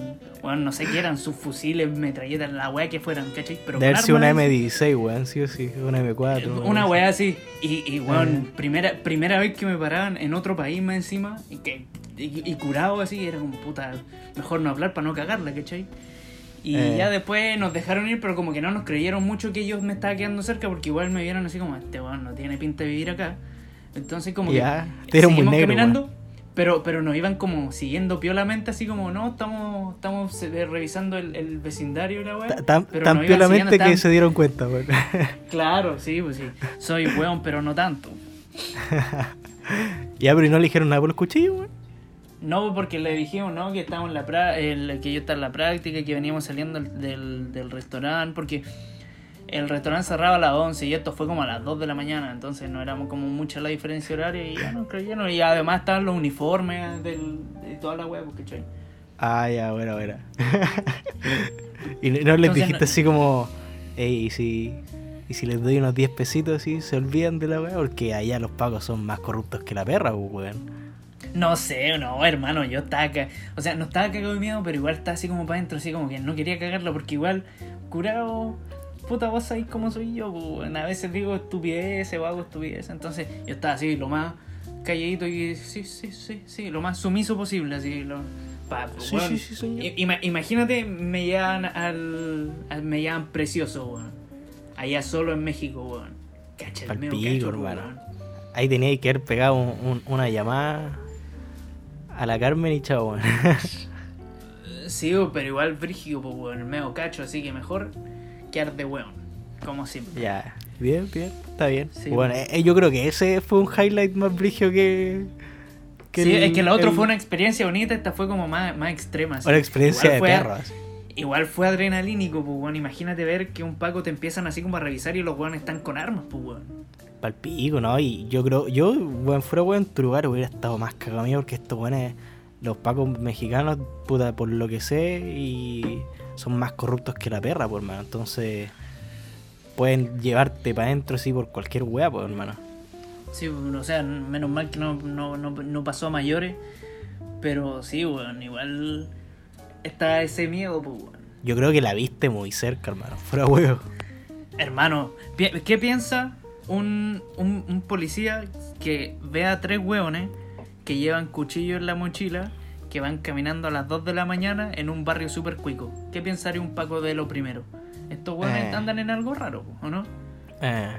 bueno, no sé qué eran, sus fusiles, metralletas, la weá que fueran, ¿cachai? Pero Debe una armas, M16, weón, sí o sí. Una M4. eh. Una weá así. Y, y weón, Eh. primera, primera vez que me paraban en otro país más encima y, que, y, y curado así, era como puta, mejor no hablar para no cagarla, ¿cachai? Y Eh. ya después nos dejaron ir, pero como que no nos creyeron mucho que ellos me estaban quedando cerca porque igual me vieron así como, este weón no tiene pinta de vivir acá. Entonces como Ya, que seguimos negro, caminando, pero, pero nos iban como siguiendo piolamente así como, no, estamos, estamos eh, revisando el, el vecindario y la weá. Ta- Tan, pero tan piolamente que se dieron cuenta, weón. Claro, sí, pues sí. Soy weón, pero no tanto. Ya, pero ¿y no le dijeron nada por los cuchillos, weón? No, porque le dijimos, ¿no? Que estábamos en la pra- el- que yo estaba en la práctica, que veníamos saliendo del, del, del restaurante, porque el restaurante cerraba a las 11 y esto fue como a las 2 de la mañana, entonces no éramos como mucha la diferencia horaria y ya no creyeron. Y además estaban los uniformes del, de toda la web, ¿cachai? Ah, ya, bueno, bueno. y no, no les dijiste no- así como, ey, ¿y si, y si les doy unos 10 pesitos así, se olvidan de la weá, porque allá los pagos son más corruptos que la perra, pues, weón. No sé, no, hermano, yo estaba acá. O sea, no estaba cagado de miedo, pero igual estaba así como para adentro, así como que no quería cagarlo, porque igual, curado, puta, vos sabés cómo soy yo, pues, a veces digo estupideces o hago estupideces. Entonces, yo estaba así, lo más calladito y sí, sí, sí, sí, lo más sumiso posible, así, lo. Pa, Sí, sí, sí, señor. Ima- imagínate, me llevan al, al- Me llevan precioso, weón. Allá solo en México, weón. Cacha, el medio pico, cacho, weón. Ahí tenía que haber pegado un- un- una llamada a la Carmen y chao, weón. Sí, pero igual brígido, pues, weón, el medio cacho, así que mejor quedar de weón, como siempre. ya, bien, bien, está bien. Sí, bueno, weón. eh, yo creo que ese fue un highlight más brigio que... que sí, el- es que lo otro el- fue una experiencia bonita, esta fue como más, más extrema. una experiencia de fue- perro. así. Igual fue adrenalínico, pues, weón. Imagínate ver que un Paco te empiezan así como a revisar y los weones están con armas, pues, weón. Palpico, ¿no? Y yo creo, yo, bueno, fuera weón, en tu lugar hubiera estado más cagado mío porque estos weones, los pacos mexicanos, puta, por lo que sé, y son más corruptos que la perra, pues, hermano. Entonces, pueden llevarte para adentro así por cualquier weá, pues, hermano. Sí, o sea, menos mal que no, no, no, no pasó a mayores. Pero sí, weón, igual está ese miedo, pues, weón. Yo creo que la viste muy cerca, hermano. Fuera huevo. Hermano, ¿qué piensa un, un, un policía que ve a tres hueones que llevan cuchillo en la mochila, que van caminando a las 2 de la mañana en un barrio súper cuico? ¿Qué pensaría un Paco de lo primero? Estos hueones Eh. andan en algo raro, ¿o no? Eh,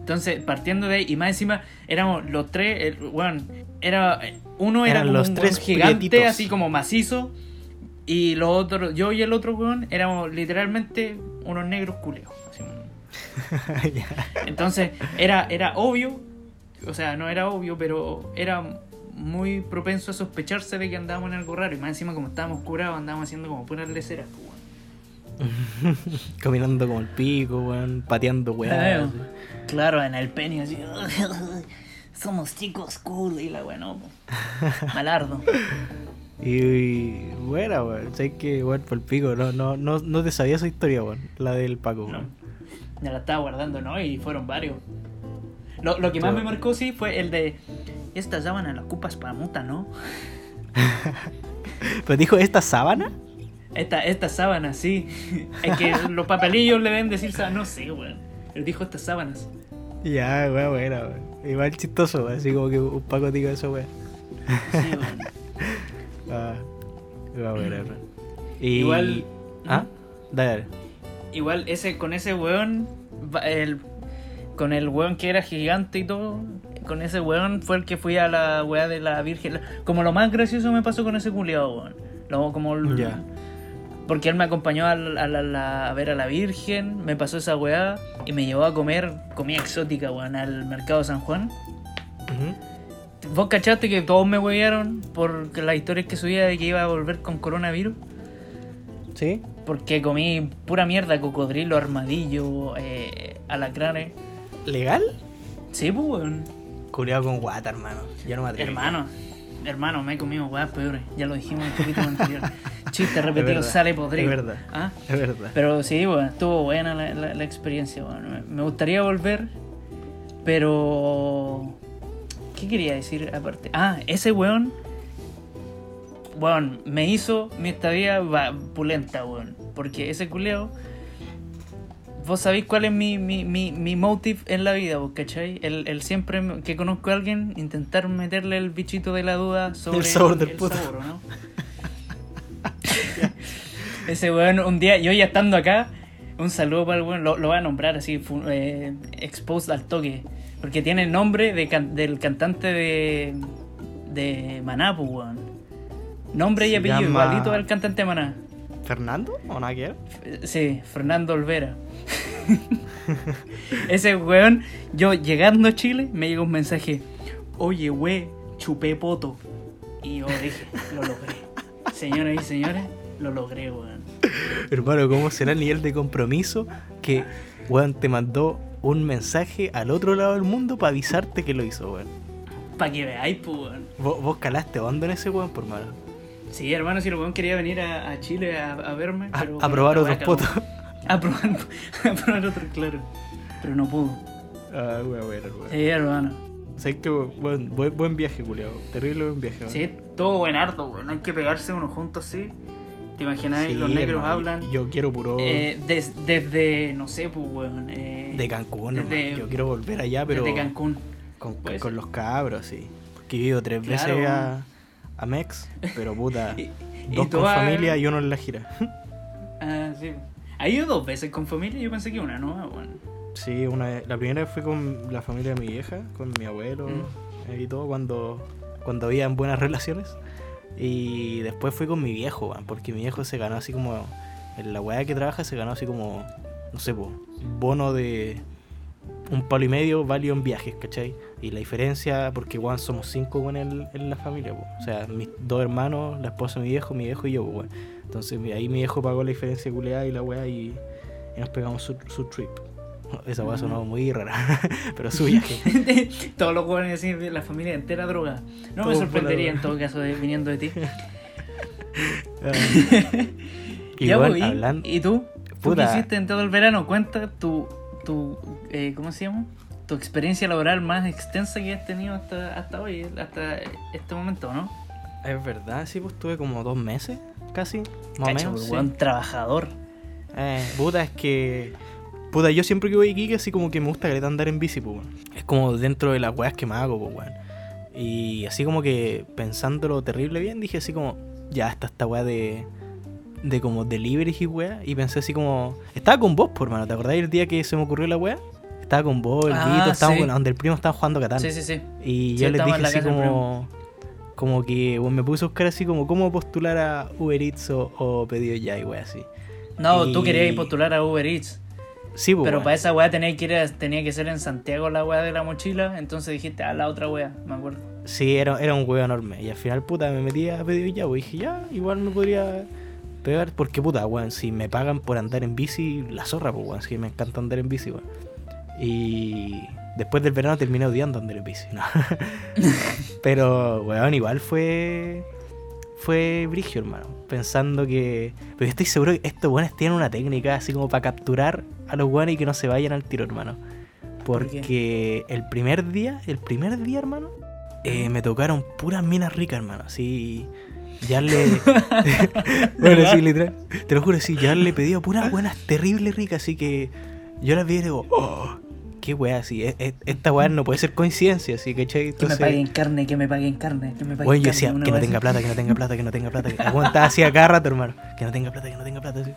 Entonces, partiendo de ahí, y más encima, éramos los tres, el, weón, era, uno era Eran como los un tres gigante, prietitos. así como macizo, y los otros, yo y el otro weón, éramos literalmente unos negros culeos. así. Entonces, era, era obvio, o sea, no era obvio, pero era muy propenso a sospecharse de que andábamos en algo raro, y más encima como estábamos curados, andábamos haciendo como puras leceras, pues, weón. Caminando como el pico, weón, pateando así. Claro, en el penio así. Somos chicos cool y la no. po. Malardo. Y, y bueno, weón, sé que, weón, por el pico, no, no, no, no te sabía esa historia, weón, la del Paco, No. weón. Ya la estaba guardando, ¿no? Y fueron varios. Lo, lo que más Yo- me marcó, sí, fue el de. Esta sábana la ocupas para muta, ¿no? Pero dijo, ¿esta sábana? Esta, esta sábana, sí. Es que los papelillos le deben decir sábana. No sé, weón. Él dijo estas sábanas. Ya, weón, bueno, weón. Igual chistoso, weón, así como que un Paco diga eso, weón. Sí, weón. Ah, weón, bueno, weón. Y... Igual- ¿Ah? Dale, dale. Igual ese con ese weón, el, con el weón que era gigante y todo, con ese weón fue el que fui a la weá de la Virgen. Como lo más gracioso me pasó con ese culiado, weón. Lo- como el- Ya. Porque él me acompañó a, la- a la- la- a ver a la Virgen, me pasó esa weá y me llevó a comer comida exótica, weón, al mercado San Juan. ¿Vos cachaste que todos me wearon por las historias que subía de que iba a volver con coronavirus? ¿Sí? Porque comí pura mierda, cocodrilo, armadillo, eh, alacranes. ¿Legal? Sí, pues, weón. Culeado con guata, hermano. Ya no me atrevo. Hermano, hermano, me he comido weas peores. Ya lo dijimos en el capítulo anterior. Chiste repetido, sale podrido. es verdad. ¿Ah? Es verdad. Pero sí, weón, estuvo buena la, la- la experiencia, weón. Me, gustaría volver, pero... ¿Qué quería decir aparte? Ah, ese weón... Weón, me hizo mi estadía pulenta, weón. Porque ese culeo... Vos sabéis cuál es mi, mi, mi, mi motive en la vida, vos, ¿cachai? El, el siempre que conozco a alguien, intentar meterle el bichito de la duda sobre El sabor del puto. sabor, ¿o ¿no? Ese weón, un día, yo ya estando acá, un saludo para el weón, lo, lo voy a nombrar así, eh, exposed al toque. Porque tiene el nombre de can- del cantante de, de Maná, pues, weón. Nombre y apellido, llama- igualito al cantante de Maná. ¿Fernando? ¿O nada que Sí, Fernando Olvera. Ese weón, yo llegando a Chile, me llegó un mensaje. oye, we, chupé poto. Y yo dije, lo logré. Señoras y señores, lo logré, weón. Hermano, ¿cómo será el nivel de compromiso que, weón, te mandó un mensaje al otro lado del mundo para avisarte que lo hizo, weón? Para que veáis, pues, weón. Vos, vos calaste hondo en ese weón, por mano. Sí, hermano, si el weón quería venir a, a Chile a, a verme. A, pero a probar otros potos. A probar, a probar otro, claro. Pero no pudo. Ah, weón, weón, weón. Sí, hermano. Sabes que, weón, buen, buen viaje, culiao. Terrible buen viaje, weón. Sí, todo buen harto, weón. Hay que pegarse uno juntos, sí. ¿Te imaginas? Sí, los negros hermano, hablan. Yo quiero puro. eh, des- desde, no sé, pues, weón. eh, de Cancún, desde-. Yo quiero volver allá, pero. Desde Cancún. Con, con los cabros, sí. Porque he ido tres Claro. veces a, a Mex, pero puta. Y- dos y con familia y uno en la gira. Ah, sí. ¿Ha ido dos veces con familia? Yo pensé que una, ¿no? Bueno. Sí, una la primera fue con la familia de mi vieja, con mi abuelo Mm. eh, y todo, cuando, cuando habían buenas relaciones. Y después fui con mi viejo, porque mi viejo se ganó así como. En la weá que trabaja se ganó así como. No sé, po, bono de un palo y medio válido en viajes, ¿cachai? Y la diferencia, porque weón, somos cinco con él en la familia, po. o sea, mis dos hermanos, la esposa de mi viejo, mi viejo y yo, weón. Entonces ahí mi viejo pagó la diferencia culeada y la weá y, y nos pegamos su, su trip. Esa weá Mm. sonó muy rara, pero su viaje. Todos los jóvenes así, de la familia entera droga. No me sorprendería en todo caso de- viniendo de ti. y Ya, bueno, pues, ¿y- hablando. ¿Y tú? ¿Tú qué hiciste en todo el verano? Cuenta tu, tu eh, ¿cómo se llama? Tu experiencia laboral más extensa que has tenido hasta, hasta hoy, hasta este momento, ¿no? Es verdad, sí, pues tuve como dos meses, casi, más o menos. sí. weón, trabajador. Eh, puta, es que. Puta, yo siempre que voy a Iquique, así como que me gusta caleta andar en bici, pues. Es como dentro de las weas que me hago, pues, weón. Y así como que pensándolo terrible bien, dije así como, ya está esta wea de. de como deliveries y wea. Y pensé así como. Estaba con vos, por hermano, ¿te acordás el día que se me ocurrió la wea? Estaba con vos, el Ah, Vito, estábamos sí. con- donde el primo estaba jugando Catán. Sí, sí, sí. Y Sí, yo les dije así como. Como que bueno, me puse a buscar así como cómo postular a Uber Eats o, o pedido ya y wea así. No, tú Y- querías postular a Uber Eats. Sí, pues, Pero para esa weá tenía que, ir a- tenía que ser en Santiago la weá de la mochila. Entonces dijiste, a la otra weá, me acuerdo. Sí, era, era un huevo enorme. Y al final, puta, me metí a pedido ya, pues dije, ya, igual me podría pegar. Porque, puta, weón, si me pagan por andar en bici, la zorra, pues, weón, si me encanta andar en bici, weón. Y después del verano terminé odiando andar en bici, ¿no? Pero, weón, igual fue. Fue brigio, hermano. Pensando que. Pero estoy seguro que estos weones tienen una técnica así como para capturar a los weones y que no se vayan al tiro, hermano. Porque el primer día, el primer día, hermano, eh, me tocaron puras minas ricas, hermano. Así. Ya le. bueno, sí, literal. Te lo juro, sí, ya le pedido puras buenas terribles ricas. Así que yo las vi y digo, oh, qué wea, así. e- e- Esta wea no puede ser coincidencia, así, ¿cachai? Que me Entonces, paguen carne, que me paguen carne, que me paguen bueno, yo carne. decía, una que no weá tenga plata, que no tenga plata, que no tenga plata. Que... Aguantaba así a cada rato, hermano. Que no tenga plata, que no tenga plata. así.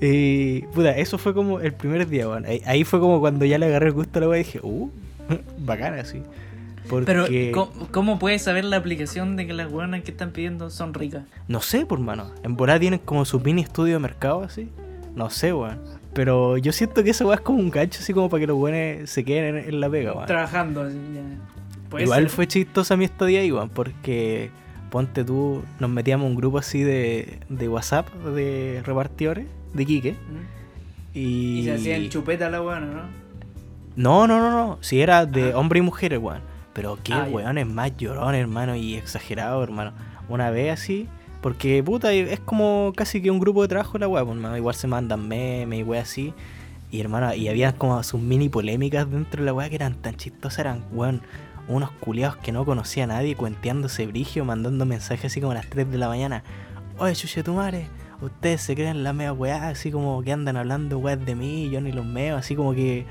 y, puta, eso fue como el primer día, weón. Ahí, ahí fue como cuando ya le agarré el gusto a la wea y dije, uh, bacana, así. Porque, Pero, ¿cómo, cómo puedes saber la aplicación de que las weonas que están pidiendo son ricas? no sé, por mano. En Borá tienen como su mini estudio de mercado, así. No sé, weón. Pero yo siento que esa weá es como un gancho, así como para que los weones se queden en, en la pega, weón. Trabajando, así, ya. Igual ser. fue chistosa mi estadía ahí, weón, porque ponte tú, nos metíamos un grupo así de, de WhatsApp de repartidores de Quique. ¿Mm? Y, Y se hacían chupeta la weona, ¿no? No, no, no, no. Si era de hombre y mujeres, weón. Pero qué Ah, ya. weones más llorones, hermano, y exagerado, hermano. Una vez así, porque puta, es como casi que un grupo de trabajo la weá, pues. Igual se mandan memes y weá así. Y hermano, y había como sus mini polémicas dentro de la weá que eran tan chistosas, eran, weón, unos culiados que no conocía a nadie, cuenteándose brigio, mandando mensajes así como a las 3 de la mañana. Oye, chuche tu madre, ustedes se creen la mea weá, así como que andan hablando weas de mí, yo ni los meo, así como que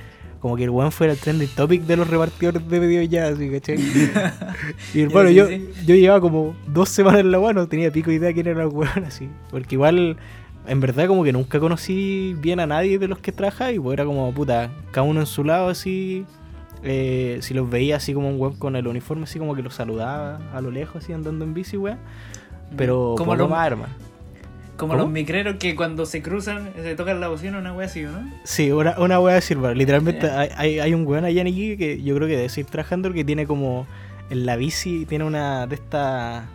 como que el weón fuera el trending topic de los repartidores de videos ya, así, ¿cachai? y hermano, yo, yo llevaba como dos semanas en la weá, no tenía pico idea quién era el weón, así. Porque igual, en verdad, como que nunca conocí bien a nadie de los que trabaja y pues era como, puta, cada uno en su lado, así. eh, si los veía así como un weón con el uniforme, así como que los saludaba a lo lejos, así andando en bici, weón. Pero Como lo- más, hermano. Como ¿Cómo? los micreros que cuando se cruzan se tocan la bocina, una wea así, ¿o ¿no? Sí, una, una wea así, hermano. Literalmente Ya. hay, hay, un weón allá en Iquique que yo creo que debe seguir trabajando que tiene como en la bici, tiene una de esta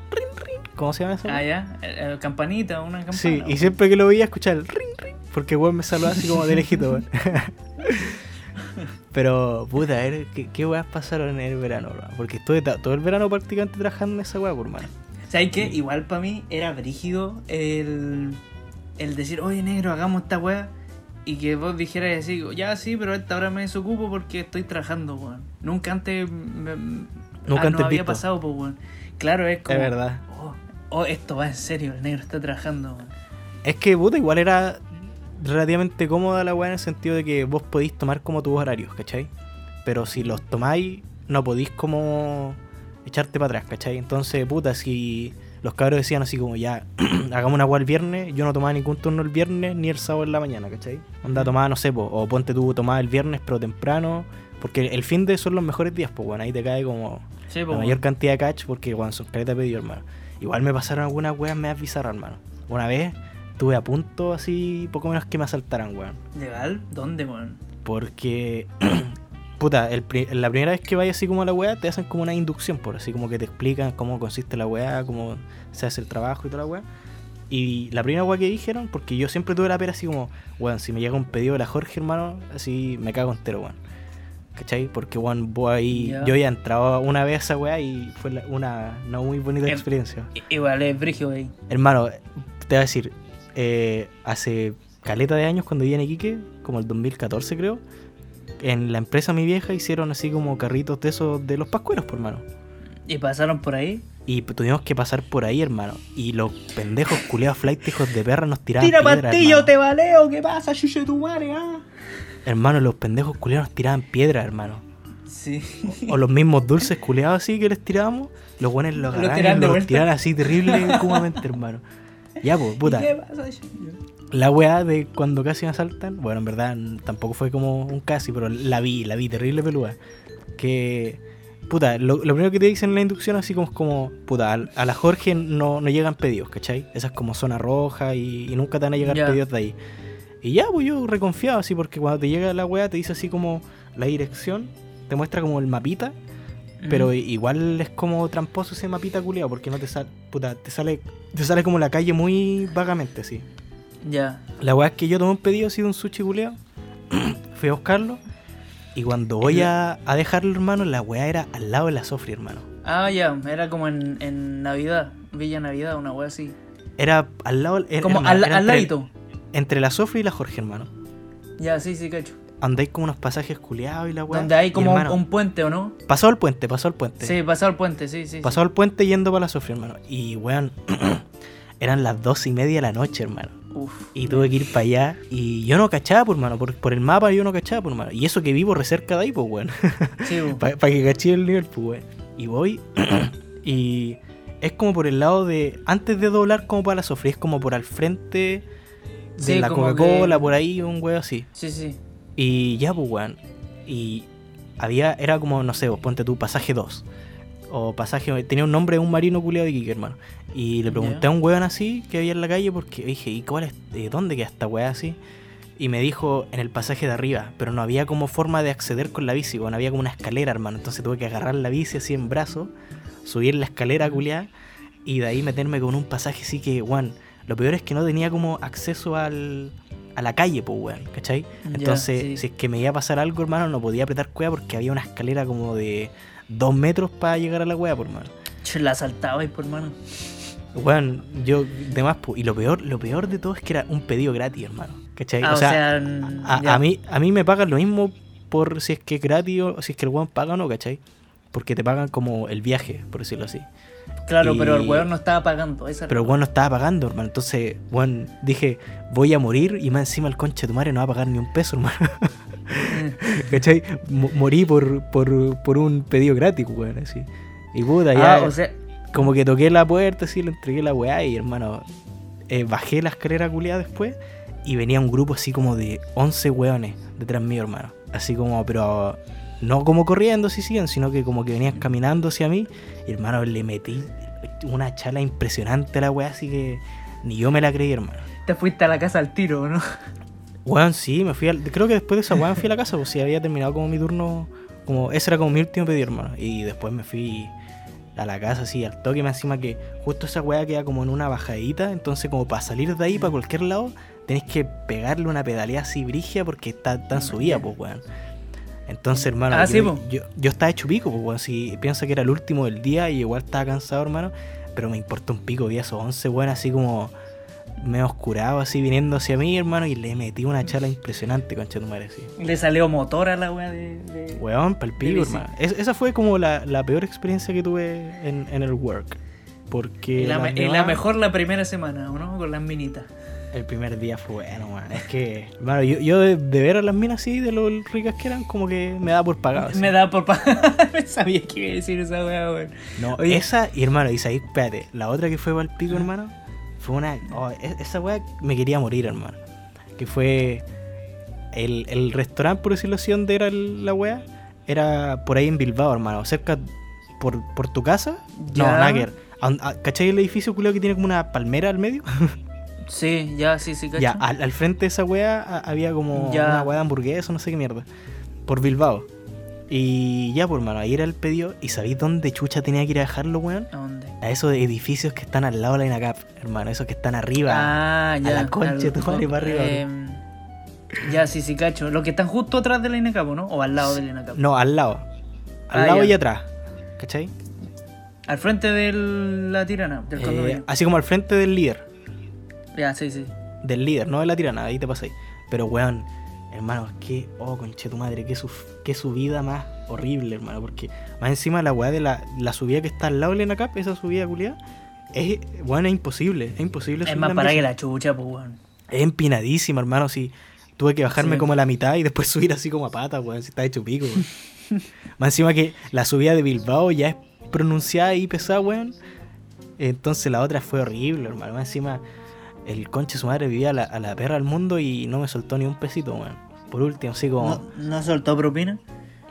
¿Cómo se llama eso? Ah, ya. campanita, una campana. Sí, y siempre que lo veía escuchar el ring ring, porque weón me saluda así como de lejito, weón. Pero, puta, a ver, ¿qué, qué weas pasaron en el verano, bro? Porque estuve todo el verano prácticamente trabajando en esa wea, por hermano. ¿Sabes qué? Igual para mí era brígido el, el decir, oye negro, hagamos esta weá. Y que vos dijeras así, ya sí, pero a esta hora me desocupo porque estoy trabajando, weón. Nunca antes me, Nunca ah, antes no había visto. pasado, pues, weón. Claro, es como. Es verdad. Oh, oh, esto va en serio, el negro está trabajando, weón. Es que, puta, igual era relativamente cómoda la weá en el sentido de que vos podís tomar como tus horarios, ¿cachai? Pero si los tomáis, no podís como echarte para atrás, ¿cachai? Entonces, puta, si los cabros decían así como ya, hagamos una weá el viernes, yo no tomaba ningún turno el viernes ni el sábado en la mañana, ¿cachai? Onda tomaba, no sé, po, o ponte tú tomaba el viernes pero temprano, porque el fin de son los mejores días, pues bueno, ahí te cae como Sí, la mayor cantidad de catch porque bueno, son caleta de pedido, hermano. Igual me pasaron algunas weas me bizarras, hermano. Una vez estuve a punto así, poco menos que me asaltaran, weón. ¿Legal? ¿Dónde, weón? Porque, puta, el la primera vez que vayas así como a la wea, te hacen como una inducción, por así como que te explican cómo consiste la wea, cómo se hace el trabajo y toda la wea. Y la primera wea que dijeron, porque yo siempre tuve la pera así como, weón, si me llega un pedido de la Jorge, hermano, así me cago entero, weón. ¿Cachai? Porque, weón, vos ahí, yo ya entraba una vez a esa wea y fue la- una no muy bonita Em- experiencia. Igual es brígido, ahí. Hermano, te voy a decir, eh, hace caleta de años cuando vivía en Iquique, como el 2014 creo, en la empresa mi vieja hicieron así como carritos de esos de los pascueros, por hermano. ¿Y pasaron por ahí? Y tuvimos que pasar por ahí, hermano. Y los pendejos culeados flight hijos de perra nos tiraban ¡Tira piedra, pastillo, hermano. te valeo! ¿Qué pasa, chucho de tu madre, ah? Hermano, los pendejos culeados nos tiraban piedra, hermano. Sí. O los mismos dulces culeados así que les tirábamos, los buenos los agarraban y los vuelta. tiraban así terrible hermano. Ya, pues, puta. ¿Y ¿Qué pasa, chucho? La weá de cuando casi me asaltan, bueno, en verdad tampoco fue como un casi, pero la vi, la vi terrible peluda. Que, puta, lo, lo primero que te dicen en la inducción así como es como, puta, al- a, la Jorge no, no llegan pedidos, ¿cachai? Esa es como zona roja y, y nunca te van a llegar Ya. pedidos de ahí. Y ya, pues yo reconfiado así, porque cuando te llega la weá te dice así como la dirección, te muestra como el mapita, pero Mm. igual es como tramposo ese mapita culiado, porque no te sale, puta, te sale, te sale como la calle muy vagamente, así. Ya. La weá es que yo tomé un pedido así de un sushi culeado. Fui a buscarlo. Y cuando voy a, a dejarlo, hermano, la weá era al lado de la Sofri, hermano. Ah, ya. Era como en, en Navidad. Villa Navidad, una wea así. Era al lado. era- Como hermano, al, era al entre, ladito. entre la Sofri y la Jorge, hermano. Ya, sí, sí, cacho. Andáis como unos pasajes culeados y la weá. Donde hay como un, hermano, un puente, ¿o no? Pasó el puente, pasó el puente. Sí, pasado el puente, sí, sí. sí. Pasó el puente yendo para la Sofri, hermano. Y weón, eran las dos y media de la noche, hermano. Uf. Y tuve que ir para allá. Y yo no cachaba, por hermano. Por, por el mapa yo no cachaba, por hermano. Y eso que vivo re cerca de ahí, pues, weón. Sí. Para que caché el nivel, pues, weón. Y voy. y es como por el lado de. Antes de doblar, como para la sofrí, es como por al frente de Sí, la Coca-Cola, que- por ahí, un weón así. Sí, sí. Y ya, pues, weón. Y había. Era como, no sé, vos ponte tú, pasaje 2. O pasaje. Tenía un nombre de un marino culiado de Iquique, hermano. Y le pregunté a un weón así que había en la calle porque dije, ¿y cuál es, de dónde queda esta weá así? Y me dijo en el pasaje de arriba, pero no había como forma de acceder con la bici, bueno, había como una escalera, hermano. Entonces tuve que agarrar la bici así en brazo, subir la escalera culiada y de ahí meterme con un pasaje así que, weón, lo peor es que no tenía como acceso al, a la calle, pues, weón, ¿cachai? Entonces, sí. si es que me iba a pasar algo, hermano, no podía apretar cueva porque había una escalera como de dos metros para llegar a la cueva, por. Che, la saltaba ahí, por mano. Weón, yo, de más, y lo peor, lo peor de todo es que era un pedido gratis, hermano. ¿Cachai? Ah, o sea, a, a mí, a mí me pagan lo mismo por si es que es gratis o si es que el weón paga o no, ¿cachai? Porque te pagan como el viaje, por decirlo así. Claro, y- pero el weón no estaba pagando. Esa Pero el weón no estaba pagando, hermano. Entonces, weón, dije, voy a morir y más encima el concha de tu madre no va a pagar ni un peso, hermano. ¿Cachai? Mo- morí por, por, por un pedido gratis, weón, así. Y puta, ya. Ah, o sea, Como que toqué la puerta, así, le entregué la weá y hermano, eh, bajé la escalera culiada después y venía un grupo así como de 11 weones detrás mío, hermano. Así como, pero no como corriendo, si siguen, sino que como que venían caminando hacia mí y hermano, le metí una chala impresionante a la weá, así que ni yo me la creí, hermano. Te fuiste a la casa al tiro, ¿no? Weón, sí, me fui al, creo que después de esa weón fui a la casa, pues sí, había terminado como mi turno, como, ese era como mi último pedido, hermano. Y después me fui a la casa, así, al toque, más encima que justo esa weá queda como en una bajadita, entonces como para salir de ahí, para cualquier lado, tenés que pegarle una pedalea así brigia porque está tan subida, pues weón. Entonces, hermano, Ah, yo, sí, yo, yo estaba hecho pico, pues weón, si piensa que era el último del día y igual estaba cansado, hermano, pero me importa un pico, vi a esos 11 weón así como medio oscurado, así viniendo hacia mí, hermano, y le metí una charla impresionante, concha tu madre, así. Le salió motor a la wea de. de- Weón, bici. hermano. Es- esa fue como la, la peor experiencia que tuve en, en el work. Porque Y la, me- y mejor la primera semana, ¿o ¿no? Con las minitas. el primer día fue bueno, man. Es que, hermano, yo, yo de, de ver a las minas así, de lo ricas que eran, como que me da por pagado. así. Me da por pa- Sabía que iba a decir esa wea, weón. No, Oye. esa, y hermano, y ahí, espérate, la otra que fue para el pico, hermano, fue una. oh, e- esa weá me quería morir, hermano. Que fue. El, el restaurante, por decirlo así, donde era el- la weá, era por ahí en Bilbao, hermano. Cerca por, por tu casa. No, Ya. a- ¿Cachai el edificio culeo que tiene como una palmera al medio? Sí, ya, sí, sí, cacho. ya, al, al frente de esa weá había como Ya. una weá de hamburguesa, no sé qué mierda. Por Bilbao. Y ya, por hermano, ahí era el pedido. ¿Y sabéis dónde chucha tenía que ir a dejarlo, weón? ¿A dónde? A esos edificios que están al lado de la INACAP, hermano, esos que están arriba. Ah, ya. la concha tu madre, para arriba, em, ya, sí, sí, cacho. Los que están justo atrás de la INACAP, ¿no? O al lado de la INACAP. No, al lado. Al Ah, lado ya. y atrás. ¿Cachai? Al frente de la tirana, del Eh, condominio. así como al frente del líder. Ya, sí, sí. Del líder, no de la tirana, ahí te pasáis. Pero weón, hermano, qué, oh, conche tu madre, qué, su, qué subida más horrible, hermano. Porque más encima la weá de la, la subida que está al lado de la INACAP, esa subida culiada, es, weón, es imposible. Es imposible Es más para que la chucha, pues, weón. Es empinadísima, hermano. Si tuve que bajarme Sí. como a la mitad y después subir así como a pata, weón. Si está hecho pico, weón. Más encima que la subida de Bilbao ya es pronunciada y pesada, weón. Entonces la otra fue horrible, hermano. Más encima, el conche de su madre vivía a la, a la perra del mundo y no me soltó ni un pesito, weón. Por último, así como. ¿No, ¿No soltó propina?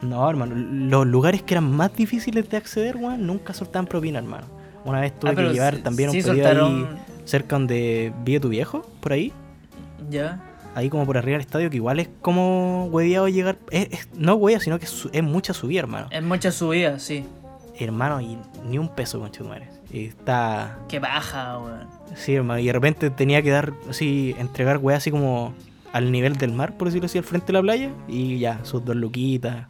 No, hermano. Los lugares que eran más difíciles de acceder, weón, nunca soltaban propina, hermano. Una vez tuve Ah, que llevar también sí un pedido ahí cerca donde vive tu viejo, por ahí Ya. ahí como por arriba del estadio, que igual es como hueviado llegar. Es, es- no huevia, sino que es, mucha subida, hermano. Es mucha subida, sí. Hermano, y ni un peso, con madre. Y está. Que baja, weón. Sí, hermano. Y de repente tenía que dar, así, entregar weá así como al nivel del mar, por decirlo así, al frente de la playa. Y ya, sus dos luquitas.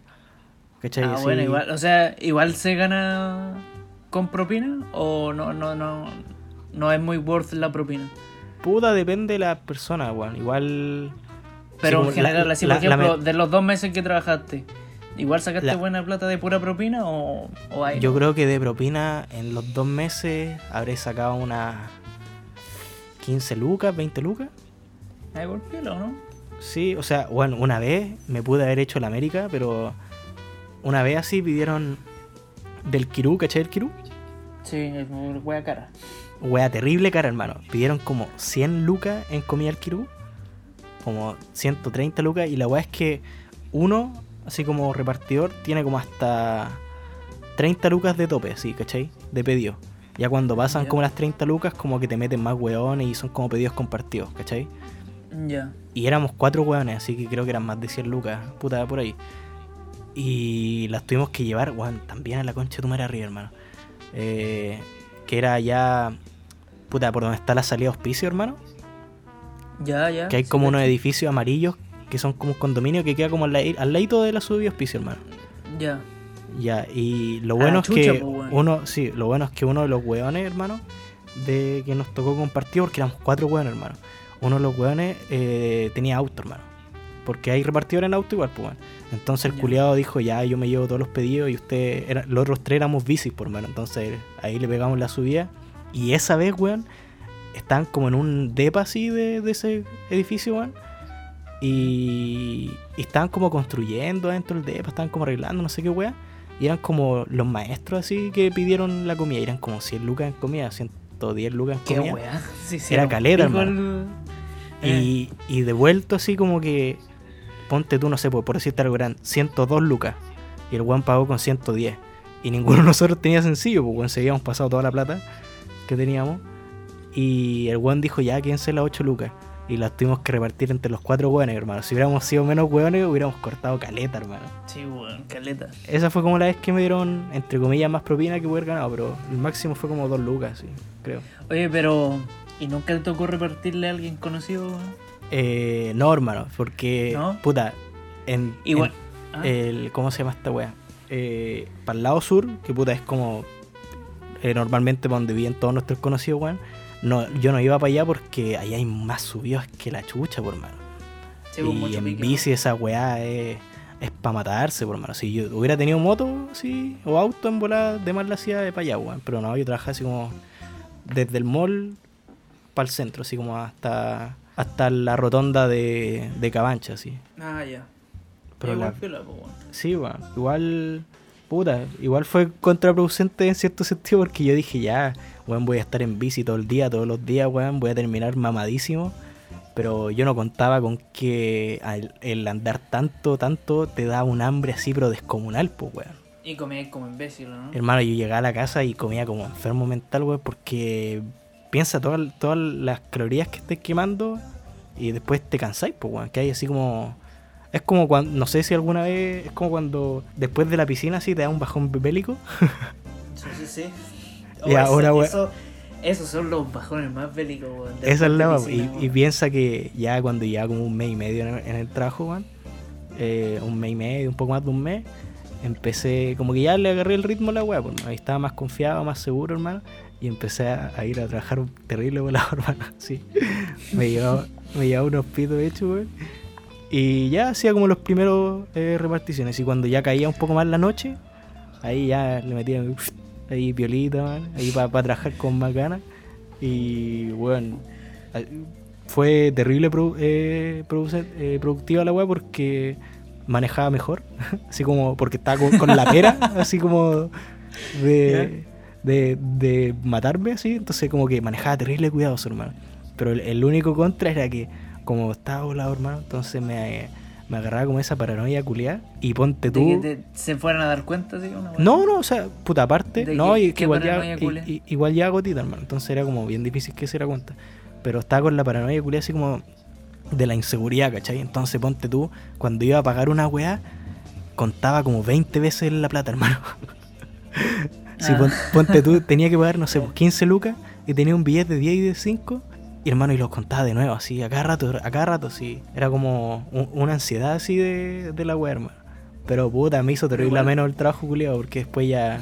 ¿Cachai? Ah, bueno, igual, o sea, igual se gana con propina o no, no, no, no es muy worth la propina. Puta, depende de la persona, weón. Igual. Pero sí, en la- general, así la- por ejemplo, de los dos meses que trabajaste, ¿igual sacaste buena plata de pura propina o, o hay? Yo creo que de propina en los dos meses habré sacado unas 15 lucas, 20 lucas. ¿Hay por pelo, no? Sí, o sea, bueno, una vez me pude haber hecho la América, pero una vez así pidieron del Kirú, ¿cachai el Kirú? Sí, wea cara. Wea terrible cara, hermano. Pidieron como 100 lucas en comida al Kirú, como 130 lucas, y la wea es que uno, así como repartidor, tiene como hasta 30 lucas de tope, así, ¿cachai? De pedido. Ya cuando pasan como las 30 lucas, como que te meten más weones y son como pedidos compartidos, ¿cachai? Ya. Y éramos cuatro hueones, así que creo que eran más de 100 lucas, puta, por ahí. Y las tuvimos que llevar, weón, también a la concha de tu madre arriba, hermano. Eh, que era ya, puta, por donde está la salida de hospicio, hermano. Ya, ya. Que hay sí, como unos edificios amarillos que son como un condominio que queda como al, al ladito de la subida de hospicio, hermano. Ya. Ya, y lo bueno es chucha, que po, weón. uno, sí, lo bueno es que uno de los hueones, hermano, de que nos tocó compartir, porque éramos cuatro hueones, hermano. Uno de los hueones eh, tenía auto, hermano. Porque hay repartidores en auto igual, pues bueno. Entonces el Ya. culiado dijo, ya, yo me llevo todos los pedidos y usted, era, los otros tres éramos bicis, por hermano. Entonces ahí le pegamos la subida. Y esa vez, weón, estaban como en un depa así de, de ese edificio, weón. Y, y estaban como construyendo dentro del depa, estaban como arreglando, no sé qué weón. Y eran como los maestros así que pidieron la comida. Y eran como 100 lucas en comida, 110 lucas en Qué comida. wea. Sí, sí, Era caleta, hermano. el- Eh, Y, y devuelto así como que, ponte tú, no sé, por, por decirte algo gran, 102 lucas. Y el weón pagó con 110. Y ninguno de nosotros tenía sencillo, pues weón, pasado toda la plata que teníamos. Y el weón dijo, ya, quédense las 8 lucas. Y las tuvimos que repartir entre los cuatro weones, hermano. Si hubiéramos sido menos weones, hubiéramos cortado caleta, hermano. Sí, weón, caleta. Esa fue como la vez que me dieron, entre comillas, más propina que hubiera ganado, pero el máximo fue como dos lucas, sí, creo. Oye, pero. ¿Y nunca te tocó repartirle a alguien conocido? weón? Eh, no, hermano, porque, ¿No? puta, en, Igual. en Ah, el, ¿cómo se llama esta wea? Eh, para el lado sur, que puta es como eh, normalmente para donde viven todos nuestros conocidos, weón. No, yo no iba para allá porque allá hay más subidos que la chucha, por mano. sí, con y en pique, bici esa weá es, es para matarse, por mano. Si yo hubiera tenido moto, sí, o auto en volada de más la hacía de para allá, weón. Pero no, yo trabajaba así como desde el mall para el centro, así como hasta hasta la rotonda de, de Cabancha, así. Ah, ya. Pero Igual la- piola, po, weón. Sí, weón. Igual, puta, igual fue contraproducente en cierto sentido porque yo dije, ya, weón, voy a estar en bici todo el día, todos los días, weón, voy a terminar mamadísimo. Pero yo no contaba con que el andar tanto, tanto te da un hambre así, pero descomunal, pues, weón. Y comías como imbécil, ¿no? Hermano, yo llegaba a la casa y comía como enfermo mental, weón, porque piensa todas, todas las calorías que estés quemando y después te cansáis, pues, weón, que hay así como... Es como cuando, no sé si alguna vez, es como cuando después de la piscina así te da un bajón bélico. Sí, sí, sí. Y ahora, weón. eso, esos son los bajones más bélicos, weón. Esa es la piscina, y, y piensa que ya cuando lleva como un mes y medio en el, en el trabajo, weón, eh, un mes y medio, un poco más de un mes, empecé, como que ya le agarré el ritmo a la weá, pues, ahí estaba más confiado, más seguro, hermano, y empecé a, a ir a trabajar terrible volado, hermano, sí. Me llevaba, me llevaba unos pitos hechos, weón. Y ya hacía como los primeros eh, reparticiones, y cuando ya caía un poco más la noche, ahí ya le metía ahí violita, man, ahí para trabajar con más ganas. Y bueno, fue terrible produ- eh, eh, productiva la weá porque manejaba mejor, así como porque estaba con, con la pera, así como de, de, de matarme, así, entonces como que manejaba terrible cuidadoso, hermano. Pero el, el único contra era que como estaba volado, hermano, entonces me, me agarraba como esa paranoia culiada y ponte De tú... que te- se fueran a dar cuenta, sí, una weá. No, no, o sea, puta aparte, ¿De no, y que igual ya, i- igual ya gotita, hermano. Entonces era como bien difícil que se diera cuenta. Pero estaba con la paranoia culia así como de la inseguridad, ¿cachai? Entonces ponte tú, cuando iba a pagar una weá, contaba como 20 veces la plata, hermano. Si Ah. pon- ponte tú, tenía que pagar, no sé, pues, 15 lucas y tenía un billete de 10 y de 5. Y hermano, y los contaba de nuevo, así, a cada rato, a cada rato, sí. Era como un- una ansiedad así de, de la hermano. Pero puta, me hizo terrible menos el trabajo culiado, porque después ya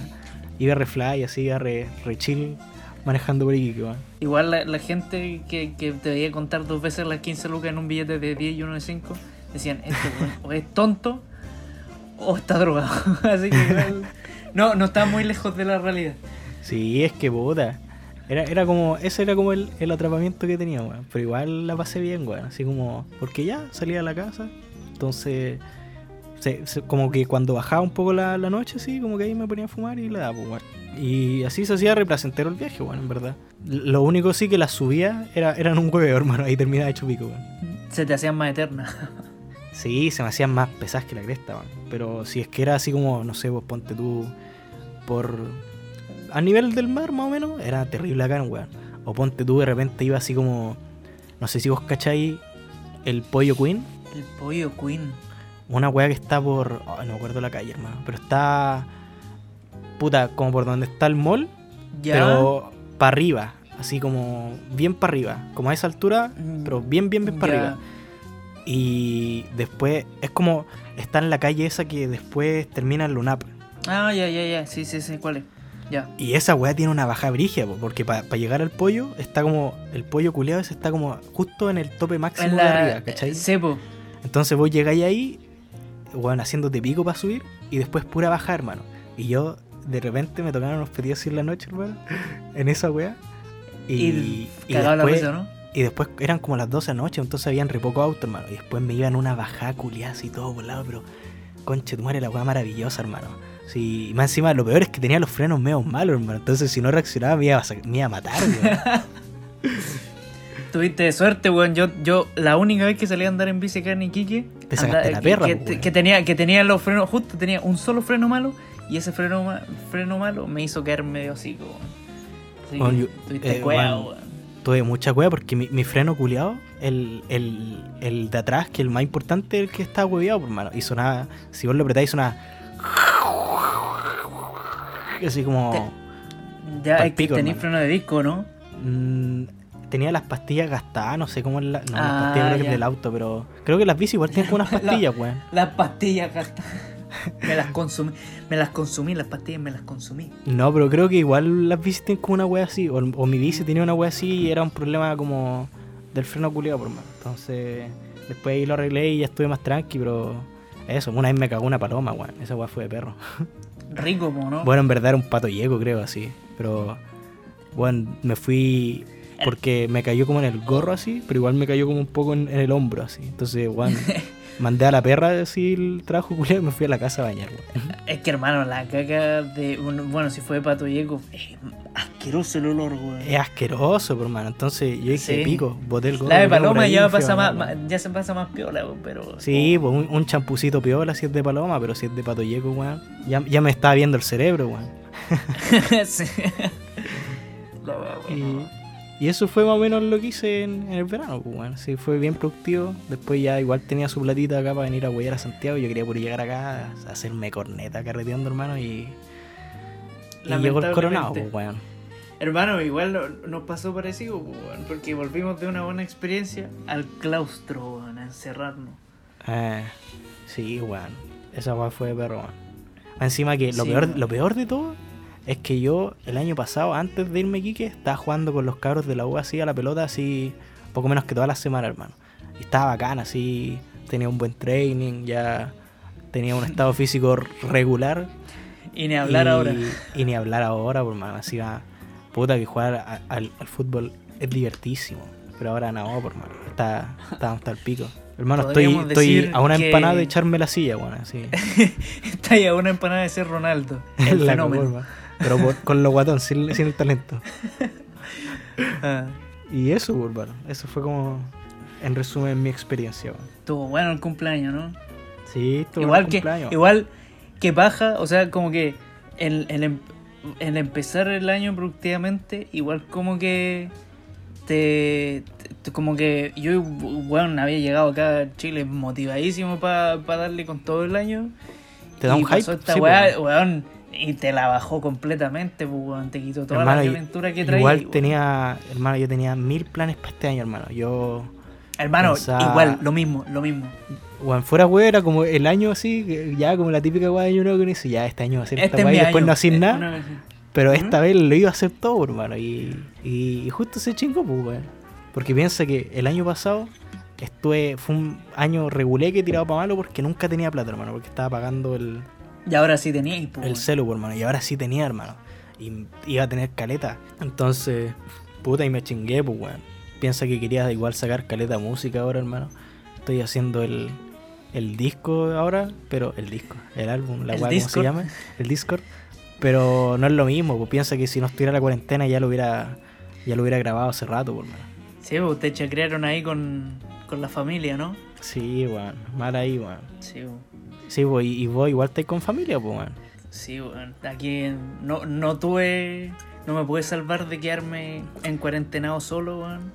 iba re fly, así, iba re, re chill manejando por Iquique. Igual la, la gente que, que te veía contar dos veces las 15 lucas en un billete de 10 y uno de 5, decían, este o es tonto o está drogado. Así que igual, no, no está muy lejos de la realidad. Sí, es que puta. Era, era como, ese era como el, el atrapamiento que tenía, weón. Pero igual la pasé bien, weón. Así como, porque ya salía a la casa. Entonces, se- se- como que cuando bajaba un poco la, la noche, así, como que ahí me ponía a fumar y le daba, pues, weón. Y así se hacía replacentero el viaje, weón, en verdad. Lo único sí que las subía era, eran un hueveo, hermano. Ahí terminaba hecho pico, weón. Se te hacían más eternas. Sí, se me hacían más pesadas que la cresta, weón. Pero si es que era así como, no sé, vos ponte tú por... A nivel del mar, más o menos, era terrible acá, weón. O ponte tú, de repente iba así como... No sé si vos cacháis el Pollo Queen. El pollo queen. Una weá que está por... ay, no me acuerdo la calle, hermano. Pero está... Puta, como por donde está el mall. Ya. Pero para arriba. Así como bien para arriba. Como a esa altura, Mm, pero bien, bien, bien para arriba. Y después es como está en la calle esa que después termina en Lunap. Ah, ya, ya, ya. Sí, sí, sí. ¿Cuál es? Y esa weá tiene una baja brigia, po, porque para llegar al pollo está como. El pollo culeado ese está como justo en el tope máximo En de la. arriba, ¿cachai? Sepo. Entonces vos llegáis ahí, weón, haciéndote pico para subir y después pura baja, hermano. Y yo de repente me tocaron unos pedidos así en la noche, hermano, en esa weá. Y, Y, la después, risa, ¿no? y después eran como las 12 de la noche, entonces habían re poco auto, hermano. Y después me iban una bajada culiada así todo volado, pero conche tu madre, la weá maravillosa, hermano. Sí, y más encima lo peor es que tenía los frenos medio malos, hermano. Entonces si no reaccionaba me iba a, me iba a matar, weón. Tuviste suerte, weón. Yo, yo, la única vez que salí a andar en bici acá en Iquique, Te sacaste la perra, que, pues, que- weón. que tenía, que tenía los frenos, justo tenía un solo freno malo, y ese freno, ma- freno malo me hizo caer medio así, weón. Así tuviste eh, cueva, weón. weón. tuve mucha cueva porque mi, mi freno culeado, el, el, el de atrás, que el más importante, el que estaba hueveado, por mano. Y sonaba, si vos lo apretáis, sonaba. Así como. Ya que pico, tenéis freno de disco, ¿no? mm, tenía las pastillas gastadas, no sé cómo es la. No, Ah, las pastillas creo que ya. es del auto, pero. Creo que las bici igual tienen como unas pastillas, weón. Las pastillas gastadas. me las consumí, me las consumí, las pastillas me las consumí. No, pero creo que igual las bicis tienen como una wea así. O, o mi bici tenía una wea así y era un problema como del freno culiado, por mano. Entonces, después ahí lo arreglé y ya estuve más tranqui, pero eso, una vez me cagó una paloma, weón. Esa wea fue de perro. Rico, ¿no? Bueno, en verdad era un pato yeco, creo, así. Pero, bueno, me fui porque me cayó como en el gorro así, pero igual me cayó como un poco en, en el hombro así. Entonces, bueno, mandé a la perra así el trabajo culiado y me fui a la casa a bañar, weón. Es que hermano, la caca de. Bueno, si fue de pato yeco, es asqueroso el olor, weón. Es asqueroso, por mano. Entonces yo dije, Sí. pico, boté el. La de paloma ya pasa más, ya se pasa más piola, weón, pero. Sí, pues un, un champucito piola si es de paloma, pero si es de pato yeco, weón. Ya, ya me estaba viendo el cerebro, weón. sí. La. Y, y eso fue más o menos lo que hice en, en el verano, pues, weón. Sí, fue bien productivo. Después ya igual tenía su platita acá para venir a huellar a Santiago. Yo quería por llegar acá a hacerme corneta carreteando, hermano, y... Y llegó el coronado, pues. Hermano, igual no- nos pasó parecido, pues, weón, porque volvimos de una buena experiencia al claustro, weón, a encerrarnos. Eh, sí, weón. Esa weón fue de perro, weón. Encima que lo, Sí, peor, lo peor de todo es que yo el año pasado, antes de irme a Quique, estaba jugando con los cabros de la U así a la pelota, así poco menos que toda la semana, hermano. Y estaba bacán, así, tenía un buen training, ya tenía un estado físico regular. Y ni hablar y, ahora. Y ni hablar ahora, por mano. Así va, puta que jugar a- al, al fútbol es divertísimo. Pero ahora no, por mano. Está, está hasta el pico. Hermano, estoy, Podríamos estoy a una que- empanada de echarme la silla, weón, así. Está ahí a una empanada de ser Ronaldo. El La fenómeno. Pero por- con lo guatón, sin, sin el talento. Ah, Y eso, pues, hermano. Eso fue como, en resumen, mi experiencia, estuvo bueno el cumpleaños, ¿no? Sí, esto igual que igual que baja, o sea, como que el, el, el empezar el año productivamente, igual como que te, te- como que yo bueno, había llegado acá a Chile motivadísimo para darle con todo el año. Te da y un hype. pasó esta sí, weá, pues, weón, y te la bajó completamente, pues, te quitó toda Hermano, la aventura que traía. Igual weón. tenía, hermano, yo tenía mil planes para este año, hermano. Yo, Hermano, pensaba- igual, lo mismo, lo mismo. Bueno, fuera weón, era como el año así, ya como la típica weá de año nuevo que uno dice, ya este año va a ser esta Este es weá mi y después año. no hacer Eh, nada. Pero Ujú. esta vez lo iba a hacer todo, hermano. Y, y, justo se chingó, pues, weón. Porque piensa que el año pasado estuve, fue un año regulé que he tirado para malo porque nunca tenía plata, hermano. Porque estaba pagando el, Y ahora sí teníais, pues, el celu, pues, hermano. Y ahora sí tenía, hermano. Y iba a tener caleta. Entonces, puta, y me chingué, pues, weón. Piensa que quería igual sacar caleta música ahora, hermano. Estoy haciendo el, el disco ahora, pero el disco, el álbum, la weá, ¿cómo se llama? El Discord. Pero no es lo mismo, pues piensa que si no estuviera la cuarentena ya lo hubiera ya lo hubiera grabado hace rato, por mano. Sí, pues ustedes chacrearon ahí con, con la familia, ¿no? Sí, weón. Mal ahí, weón. Sí, weón. Sí, y, y vos igual estáis con familia, pues, weón. Sí, weón. Aquí no, no tuve. No me pude salvar de quedarme en cuarentenado solo, weón.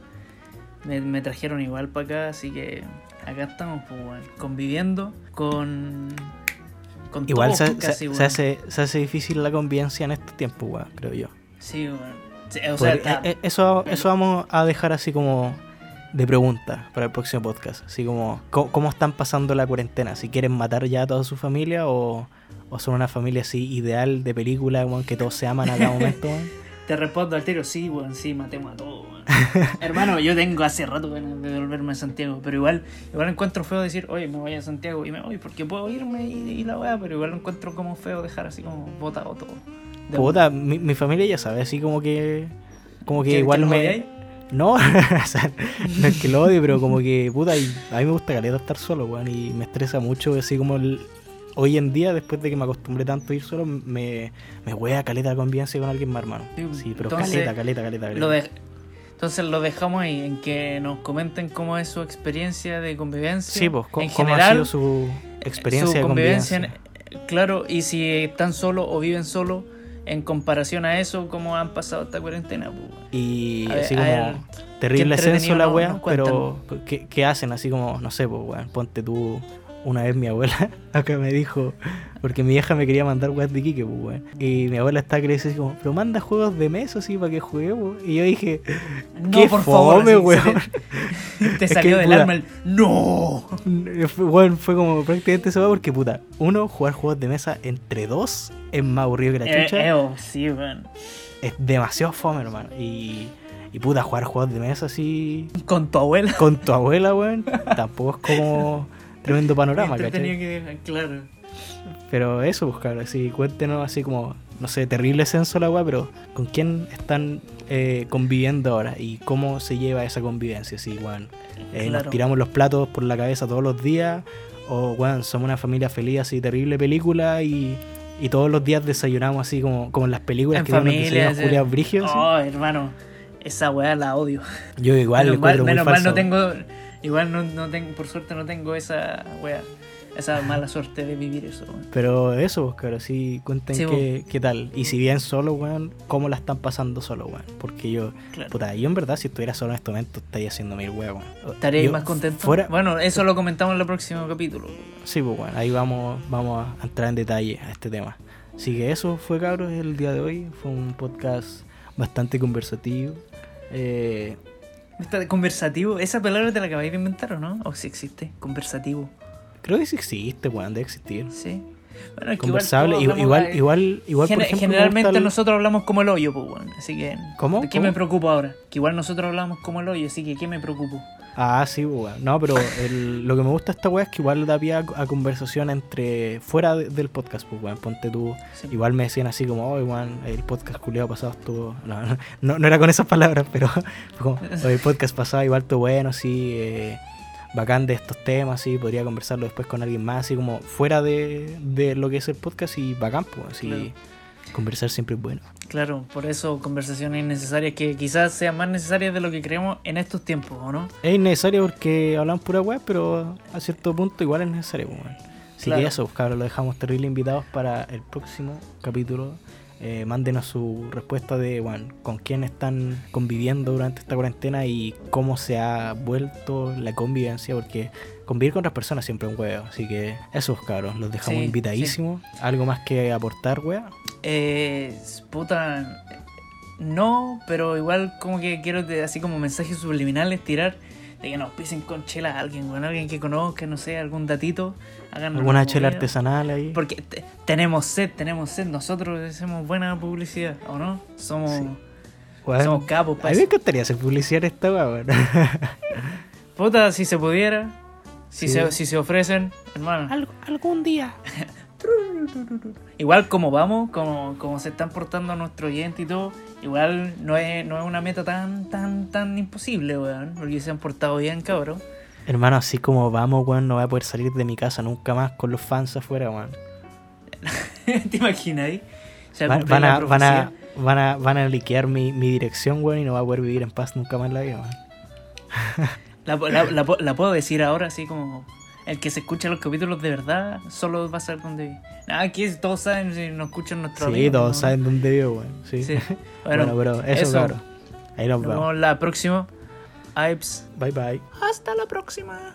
Me, me trajeron igual para acá, así que acá estamos, pues, weón. Conviviendo con. Con Igual todos, se, casi, se- hace, se hace difícil la convivencia en estos tiempos, weón, creo yo. Sí, weón. Sí, o sea, está- eh, eh, eso, eso vamos a dejar así como de pregunta para el próximo podcast. Así como, ¿cómo, están pasando la cuarentena? Si quieren matar ya a toda su familia o, o son una familia así ideal de película, weón, que todos se aman a cada momento, weón. te respondo al tiro, sí, weón, sí, matemos a todos. Hermano, yo tengo hace rato ganas de volverme a Santiago, pero igual, igual encuentro feo decir, oye, me voy a Santiago y me voy porque puedo irme y, y la weá, pero igual encuentro como feo dejar así como botado todo. Puta, mi, mi familia ya sabe, así como que. Como que ¿Que- igual me. No, o sea, no es que lo odie, pero como que, puta, y a mí me gusta caleta estar solo, weón, y me estresa mucho, así como el- hoy en día, después de que me acostumbré tanto a ir solo, me, me wea caleta la convivencia con alguien más, hermano. Sí, pero entonces, caleta, caleta, caleta, caleta. Lo de- Entonces lo dejamos ahí, en que nos comenten cómo es su experiencia de convivencia. Sí, pues, en ¿cómo general, ha sido su experiencia su de convivencia. convivencia? en- claro, y si están solos o viven solos, en comparación a eso, cómo han pasado esta cuarentena. pues. Y ver, así como ver, terrible censo la wea, pero ¿qué, qué hacen? Así como, no sé, pues weón, ponte tú. Una vez mi abuela acá me dijo, porque mi vieja me quería mandar weas de Kike, pues weón. Y mi abuela está dice así como, pero manda juegos de mesa así para que juguemos. Y yo dije, No, qué por favor, fome, weón. Te, te salió que, del puta. alma el ¡No! Weón, fue como prácticamente eso, porque puta, uno, jugar juegos de mesa entre dos es más aburrido que la Eh, chucha. eh, oh, sí, weón. Es demasiado fome, hermano. Y, y puta, jugar juegos de mesa así Con tu abuela. con tu abuela, weón, tampoco es como tremendo panorama, ¿cachai? que- Claro. Pero eso, pues cabrón, así, cuéntenos así como, no sé, terrible censo la weá, pero ¿con quién están eh, conviviendo ahora? ¿Y cómo se lleva esa convivencia? Si, weón, eh, nos tiramos los platos por la cabeza todos los días, o, weón, somos una familia feliz, así, terrible película, y, y todos los días desayunamos así como, como en las películas En que familia. culiados brígidos, ¿sí? Oh, hermano. Esa weá la odio. Yo igual menos mal, menos mal no tengo. Igual no, no tengo, por suerte no tengo esa weá. Esa mala suerte de vivir eso, weón. Pero eso, pues, claro, sí, cuenten Sí, qué, qué tal. Y si bien solo, weón, cómo la están pasando solo, weón. Porque yo, Claro. puta, yo en verdad, si estuviera solo en este momento, estaría haciendo mil weón. Estaría Yo más contento. Fuera, Bueno, eso lo comentamos en el próximo capítulo. sí, pues, weón, ahí vamos, vamos a entrar en detalle a este tema. Así que eso fue, cabros, el día de hoy. Fue un podcast bastante conversativo. Eh, conversativo, esa palabra te la acabáis de inventar o no? O si existe, conversativo. creo que sí existe, weón, debe existir. Sí. Bueno, es que Conversable, igual, todos igual, igual, eh, igual, por ejemplo, me generalmente el- nosotros hablamos como el hoyo, pues, weón. Así que. ¿Cómo? ¿De qué ¿Cómo? me preocupo ahora? Que igual nosotros hablamos como el hoyo, así que ¿qué me preocupo? Ah, sí, weón. No, pero el- lo que me gusta de esta weá es que igual da pie a, a conversación entre. fuera de- del podcast, pues weón. Ponte tú. Sí. Igual me decían así como, oh, weón, el podcast culiado pasado estuvo. No, no, no, no era con esas palabras, pero fue como, "Oye, el podcast pasado igual estuvo bueno, sí. eh, bacán de estos temas, sí. Podría conversarlo después con alguien más, así como fuera de, de lo que es el podcast y bacán, pues así. Claro. Conversar siempre es bueno. Claro, por eso conversaciones necesarias que quizás sean más necesarias de lo que creemos en estos tiempos, ¿o no? Es innecesario porque hablamos pura web, pero a cierto punto igual es necesario. pues, weón. Así Claro. que eso, pues, cabros, lo dejamos terrible invitados para el próximo capítulo. Eh, mándenos su respuesta de bueno, con quién están conviviendo durante esta cuarentena y cómo se ha vuelto la convivencia, porque convivir con otras personas siempre es un huevo. Así que eso, pues, cabros, los dejamos Sí, invitadísimos. ¿Algo más que aportar, wea? Eh, puta, no, pero igual como que quiero así como mensajes subliminales tirar de que nos pisen con chela a alguien, con alguien que conozca, no sé, algún datito. Hagan ¿Alguna una chela artesanal ahí? Porque te- tenemos sed, tenemos sed, nosotros hacemos buena publicidad, ¿o no? Somos, Sí. Somos capos a mí me encantaría hacer publicidad esta weón. Puta, si se pudiera, si, Sí. se, si se ofrecen, hermano. Algo- algún día. Igual como vamos, como, como se están portando nuestro oyente y todo, igual no es, no es una meta tan, tan, tan imposible, weón. Porque se han portado bien, cabrón. Hermano, así como vamos, weón, no voy a poder salir de mi casa nunca más con los fans afuera, weón. ¿Te imaginas ahí? Van, a, van, a, van, a, van a liquear mi, mi dirección, weón, y no voy a poder vivir en paz nunca más en la vida, weón. La, la- la pu- la puedo decir ahora, así como el que se escucha los capítulos de verdad, solo va a saber dónde vive. Nada, aquí todos saben si nos escuchan nuestros Sí, amigos, todos ¿no? saben dónde vivo, weón. Sí. Sí. Bueno, Bueno, pero eso, eso. cabrón. Ahí nos Nos vemos. vemos la próxima. Ips. Bye bye. Hasta la próxima.